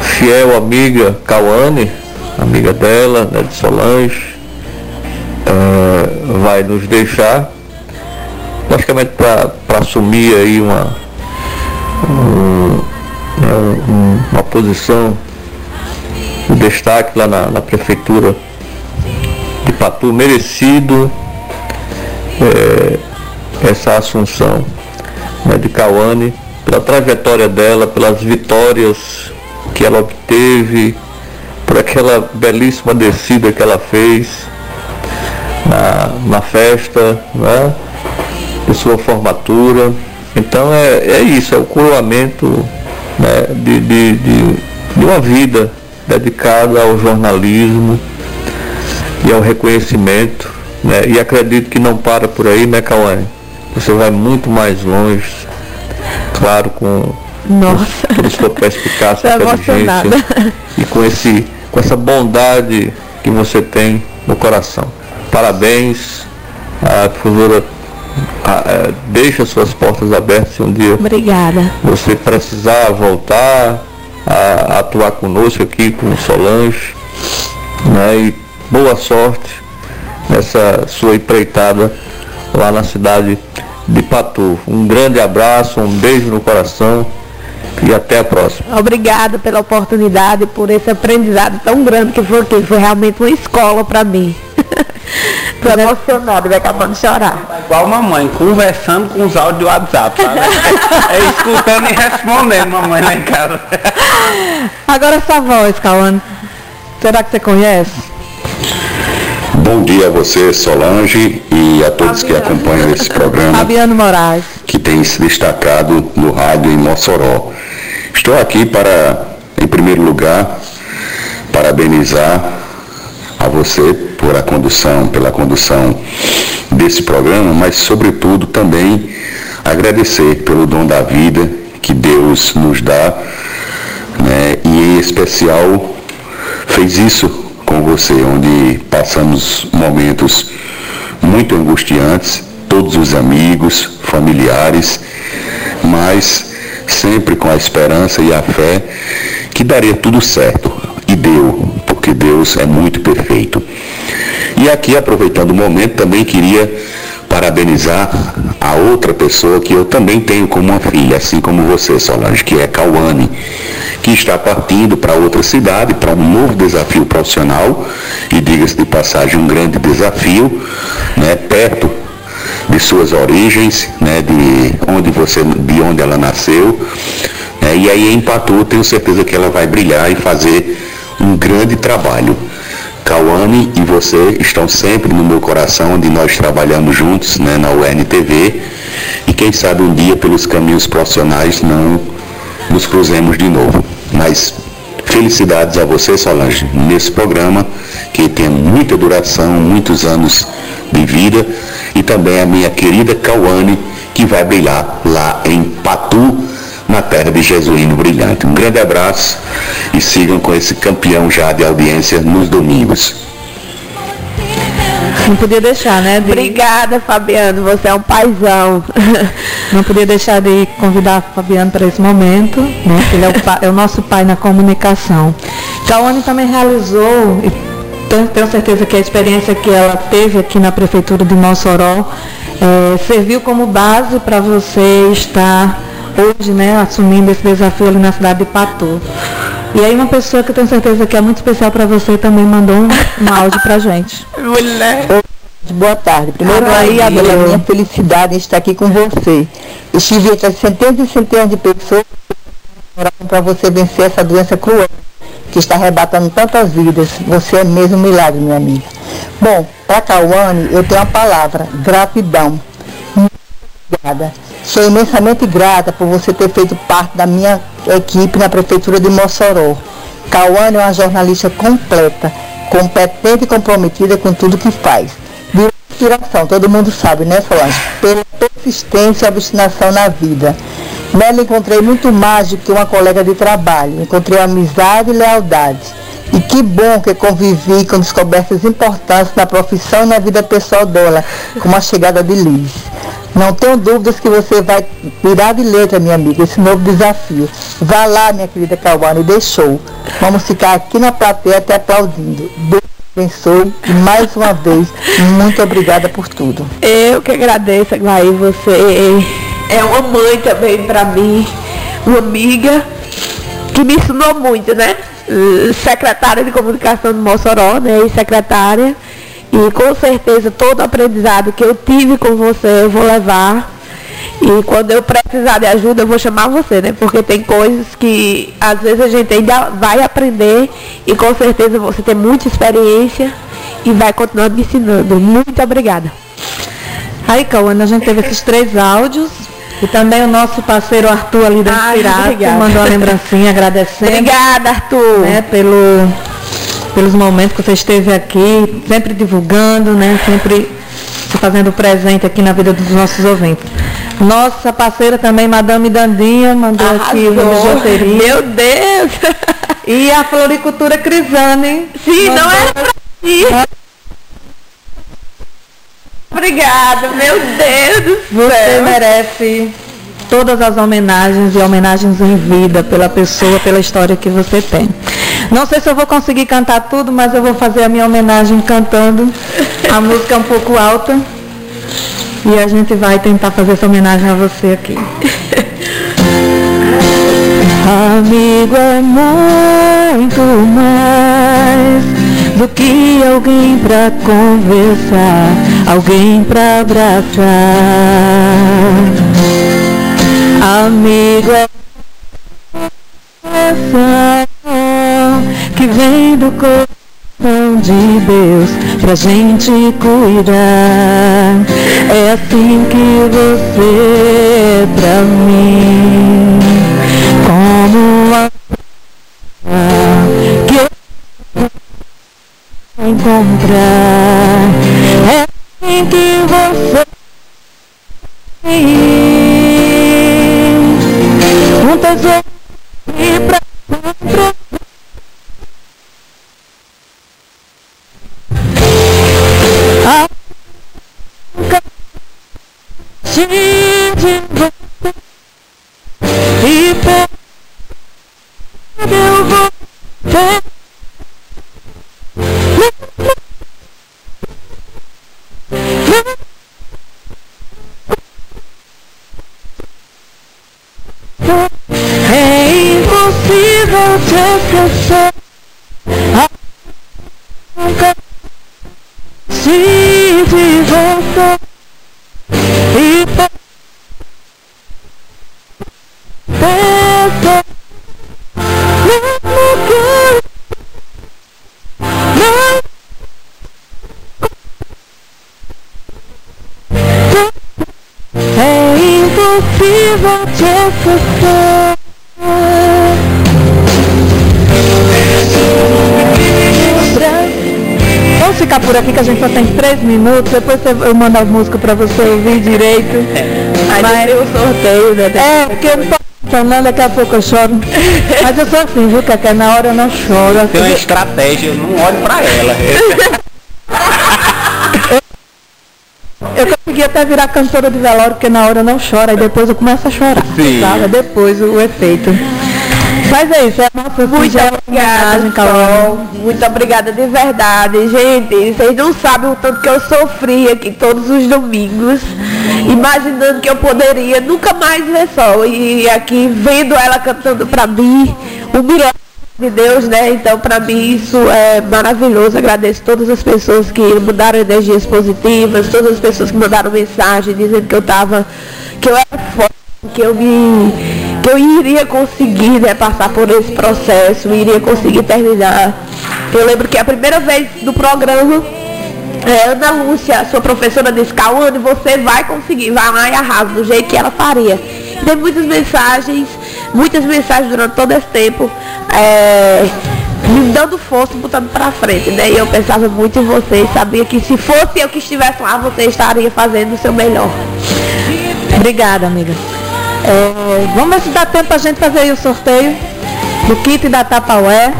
fiel amiga Cauane, amiga dela, né, de Solange, uh, vai nos deixar, logicamente para assumir aí uma, um, um, uma posição de destaque lá na, na prefeitura de Patu, merecido é, essa assunção né, de Cauane, pela trajetória dela, pelas vitórias que ela obteve, por aquela belíssima descida que ela fez na, na festa né, de sua formatura. Então é, é isso, é o coroamento né, de, de, de, de uma vida dedicada ao jornalismo e ao reconhecimento. Né? E acredito que não para por aí, né, Cauane? Você vai muito mais longe, claro, com nossa. Toda sua perspicácia, inteligência e com, esse, com essa bondade que você tem no coração. Parabéns. A difusora deixa suas portas abertas se um dia Obrigada. você precisar voltar a, a atuar conosco aqui com Solange. Né, e boa sorte nessa sua empreitada lá na cidade de Patu. Um grande abraço, um beijo no coração e até a próxima. Obrigada pela oportunidade, por esse aprendizado tão grande que foi aqui. Foi realmente uma escola para mim. <laughs> Tô emocionada, vai acabando de chorar. Igual mamãe, conversando com os áudios do WhatsApp, sabe? é escutando e respondendo mamãe lá em casa. <laughs> Agora essa voz, Cauane, será que você conhece? Bom dia a você, Solange, e a todos Fabiano. que acompanham esse programa. Fabiano Moraes. Que tem se destacado no rádio em Mossoró. Estou aqui para, em primeiro lugar, parabenizar a você por a condução, pela condução desse programa, mas sobretudo também agradecer pelo dom da vida que Deus nos dá, né? e em especial fez isso com você, onde passamos momentos muito angustiantes, todos os amigos, familiares, mas sempre com a esperança e a fé que daria tudo certo. E deu, porque Deus é muito perfeito. E aqui, aproveitando o momento, também queria parabenizar a outra pessoa que eu também tenho como uma filha, assim como você, Solange, que é Cauane, que está partindo para outra cidade, para um novo desafio profissional, e diga-se de passagem, um grande desafio, né, perto de suas origens, né, de onde você, de onde ela nasceu. Né, e aí em Patu tenho certeza que ela vai brilhar e fazer um grande trabalho. Cauane e você estão sempre no meu coração, onde nós trabalhamos juntos né, na UNTV. E quem sabe um dia, pelos caminhos profissionais, não nos cruzemos de novo. Mas felicidades a você, Solange, nesse programa, que tem muita duração, muitos anos de vida. E também a minha querida Cauane, que vai brilhar lá em Patu, na terra de Jesuíno Brilhante. Um grande abraço e sigam com esse campeão já de audiência nos domingos. Não podia deixar, né? De... Obrigada, Fabiano. Você é um paizão. <laughs> Não podia deixar de convidar o Fabiano para esse momento. Né? Ele é o, pai, é o nosso pai na comunicação. Cauane também realizou, e tenho certeza que a experiência que ela teve aqui na Prefeitura de Mossoró é, serviu como base para você estar hoje, né, assumindo esse desafio ali na cidade de Patu. E aí uma pessoa que eu tenho certeza que é muito especial para você também mandou um, um áudio pra gente. <laughs> Mulher. Boa tarde. Primeiro aí, a minha felicidade em estar aqui com você. Estive entre centenas e centenas de pessoas para você vencer essa doença cruel que está arrebatando tantas vidas. Você é mesmo um milagre, minha amiga. Bom, para Cauane, eu tenho uma palavra, gratidão. Muito obrigada. Sou imensamente grata por você ter feito parte da minha equipe na Prefeitura de Mossoró. Cauane é uma jornalista completa, competente e comprometida com tudo que faz. Virou inspiração, todo mundo sabe, né, Solange? Pela persistência e obstinação na vida. Nela encontrei muito mais do que uma colega de trabalho. Encontrei amizade e lealdade. E que bom que convivi com descobertas importantes na profissão e na vida pessoal dela, como a chegada de Liz. Não tenho dúvidas que você vai virar de letra, minha amiga, esse novo desafio. Vá lá, minha querida Cauane, deixou. Vamos ficar aqui na plateia até aplaudindo. Deus abençoe e mais uma vez, muito obrigada por tudo. Eu que agradeço, Aglaí, você é uma mãe também para mim, uma amiga que me ensinou muito, né? Secretária de comunicação do Mossoró, né? E secretária. E com certeza todo o aprendizado que eu tive com você eu vou levar. E quando eu precisar de ajuda, eu vou chamar você, né? Porque tem coisas que às vezes a gente ainda vai aprender e com certeza você tem muita experiência e vai continuar me ensinando. Muito obrigada. Aí, Cauana, a gente teve esses três áudios. E também o nosso parceiro Arthur ali da Inspirata que mandou a lembrancinha agradecendo. Obrigada, Arthur. Né, pelo, pelos momentos que você esteve aqui, sempre divulgando, né? Sempre se fazendo presente aqui na vida dos nossos ouvintes. Nossa parceira também, Madame Dandinha, mandou Arrasou. aqui uma bijuteria. Meu Deus! E a floricultura Crisane. Sim, não mandou- era pra mim. Obrigada, meu Deus do Você céu. merece todas as homenagens e homenagens em vida pela pessoa, pela história que você tem. Não sei se eu vou conseguir cantar tudo, mas eu vou fazer a minha homenagem cantando. A música é um pouco alta. E a gente vai tentar fazer essa homenagem a você aqui. Amigo é muito mais do que alguém pra conversar, alguém pra abraçar. Amigo é que vem do coração de Deus pra gente cuidar. É assim que você é pra mim, como a que eu encontrar. É assim que você um aqui que a gente só tem três minutos. Depois eu mando a música pra você ouvir direito. Aí Mas- o sorteio, né? É, porque eu não tô funcionando, daqui a pouco eu choro. Mas eu sou assim, viu, Cacá? Na hora eu não choro. Tem uma estratégia, eu não olho pra ela. <laughs> Eu consegui até virar cantora de velório, porque na hora eu não choro, aí depois eu começo a chorar. Sim. Sabe? Depois o, o efeito. Mas é isso, é a nossa Muito obrigada. Sol. Muito obrigada de verdade, gente. Vocês não sabem o tanto que eu sofri aqui todos os domingos, imaginando que eu poderia nunca mais ver Sol. E aqui vendo ela cantando pra mim, o milagre de Deus, né? Então, pra mim, isso é maravilhoso. Agradeço todas as pessoas que mandaram energias positivas, todas as pessoas que mandaram mensagem dizendo que eu tava, que eu era forte, que eu me que eu iria conseguir né, passar por esse processo, iria conseguir terminar. Eu lembro que a primeira vez do programa, é, Ana Lúcia, sua professora disse, Cauane, você vai conseguir, vai lá e arrasa, do jeito que ela faria. Tem muitas mensagens, muitas mensagens durante todo esse tempo, é, me dando força, botando pra frente, né? E eu pensava muito em vocês, sabia que se fosse eu que estivesse lá, você estaria fazendo o seu melhor. Obrigada, amiga. É, vamos ver se dá tempo pra gente fazer aí o sorteio do kit da Tapaué.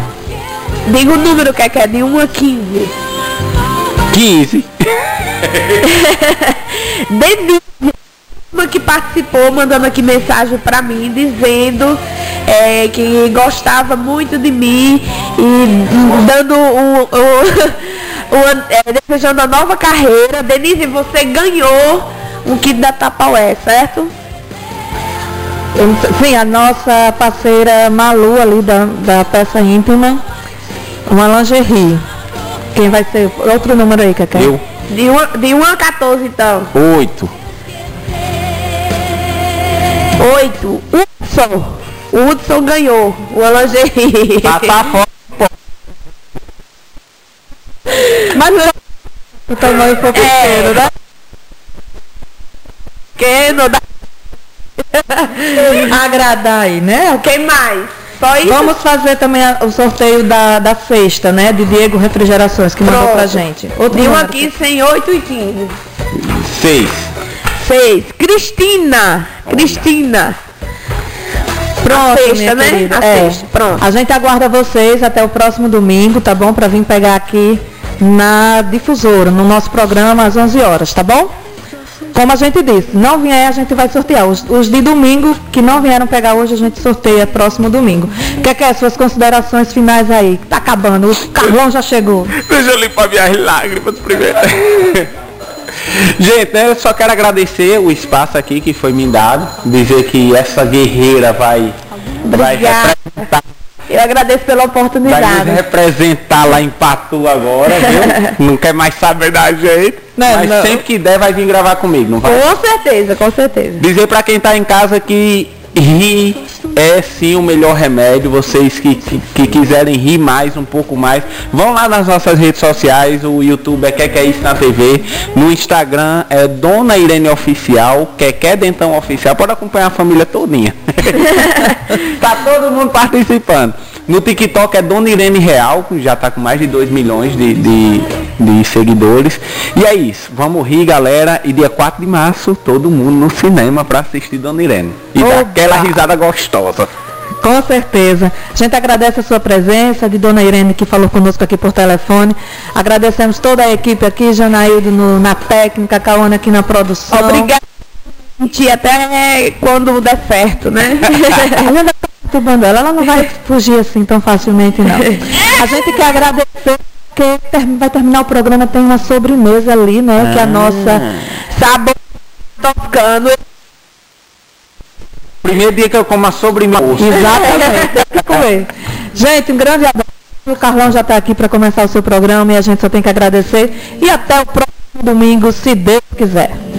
Diga o número que é, que é de 1 a 15. 15. Denise, uma que participou, mandando aqui mensagem pra mim, dizendo é, que gostava muito de mim e dando um, um, <laughs> um, é, desejando a nova carreira. Denise, você ganhou um kit da Tapaué, certo? Sim, a nossa parceira Malu ali da, da peça íntima, uma lingerie. Quem vai ser? Outro número aí, Cacá. Eu. De 1 de um a 14, então. 8. 8. Hudson. O Hudson ganhou o lingerie. Tá, tá <laughs> fora. Mas o tamanho foi pequeno, né? Pequeno, dá- <laughs> Agradar aí, né? Quem mais? Só isso? Vamos fazer também a- o sorteio da, da cesta, né? De Diego Refrigerações, que mandou Pronto. pra gente. Outro De 1 número. a 15, sem 8 e 15. 6. 6. Cristina. Cristina. Pronto, A sexta, minha né? querida. A É. sexta, pronto. A gente aguarda vocês até o próximo domingo, tá bom? Pra vir pegar aqui na difusora, no nosso programa às 11 horas, tá bom? Como a gente disse, não vier, a gente vai sortear. Os, os de domingo que não vieram pegar hoje, a gente sorteia próximo domingo. O que, é que é suas considerações finais aí? Tá acabando, o Carlão já chegou. Deixa eu limpar minhas lágrimas primeiro. <laughs> Gente, né, eu só quero agradecer o espaço aqui que foi me dado, dizer que essa guerreira vai, vai, representar, Eu agradeço pela vai nos oportunidade. representar lá em Patu agora, viu? <laughs> Não quer mais saber da gente, Não, mas não. sempre que der vai vir gravar comigo, não vai? Com certeza, com certeza. Dizer pra quem tá em casa que rir é sim o melhor remédio. Vocês que, que, que quiserem rir mais, um pouco mais, vão lá nas nossas redes sociais. O YouTube é Que Que É Isso na TV. No Instagram é Dona Irene Oficial, Que Que Dentão Oficial. Pode acompanhar a família todinha. <laughs> tá todo mundo participando. No TikTok é Dona Irene Real, que já tá com mais de 2 milhões de, de, de seguidores. E é isso. Vamos rir, galera. E dia 4 de março, todo mundo no cinema para assistir Dona Irene. E dar aquela risada gostosa. Com certeza. A gente agradece a sua presença, de Dona Irene que falou conosco aqui por telefone. Agradecemos toda a equipe aqui, Janaildo no- na técnica, Cauana aqui na produção. Obrigada. Até quando der certo, né? <laughs> Perturbando ela, ela não vai <laughs> fugir assim tão facilmente, não. A gente quer agradecer, porque vai terminar o programa, tem uma sobremesa ali, né? Que é a nossa Sabor tocando. Primeiro dia que eu como a sobremesa. Exatamente, tem que comer. Gente, um grande abraço. O Carlão já está aqui para começar o seu programa e a gente só tem que agradecer. E até o próximo domingo, se Deus quiser.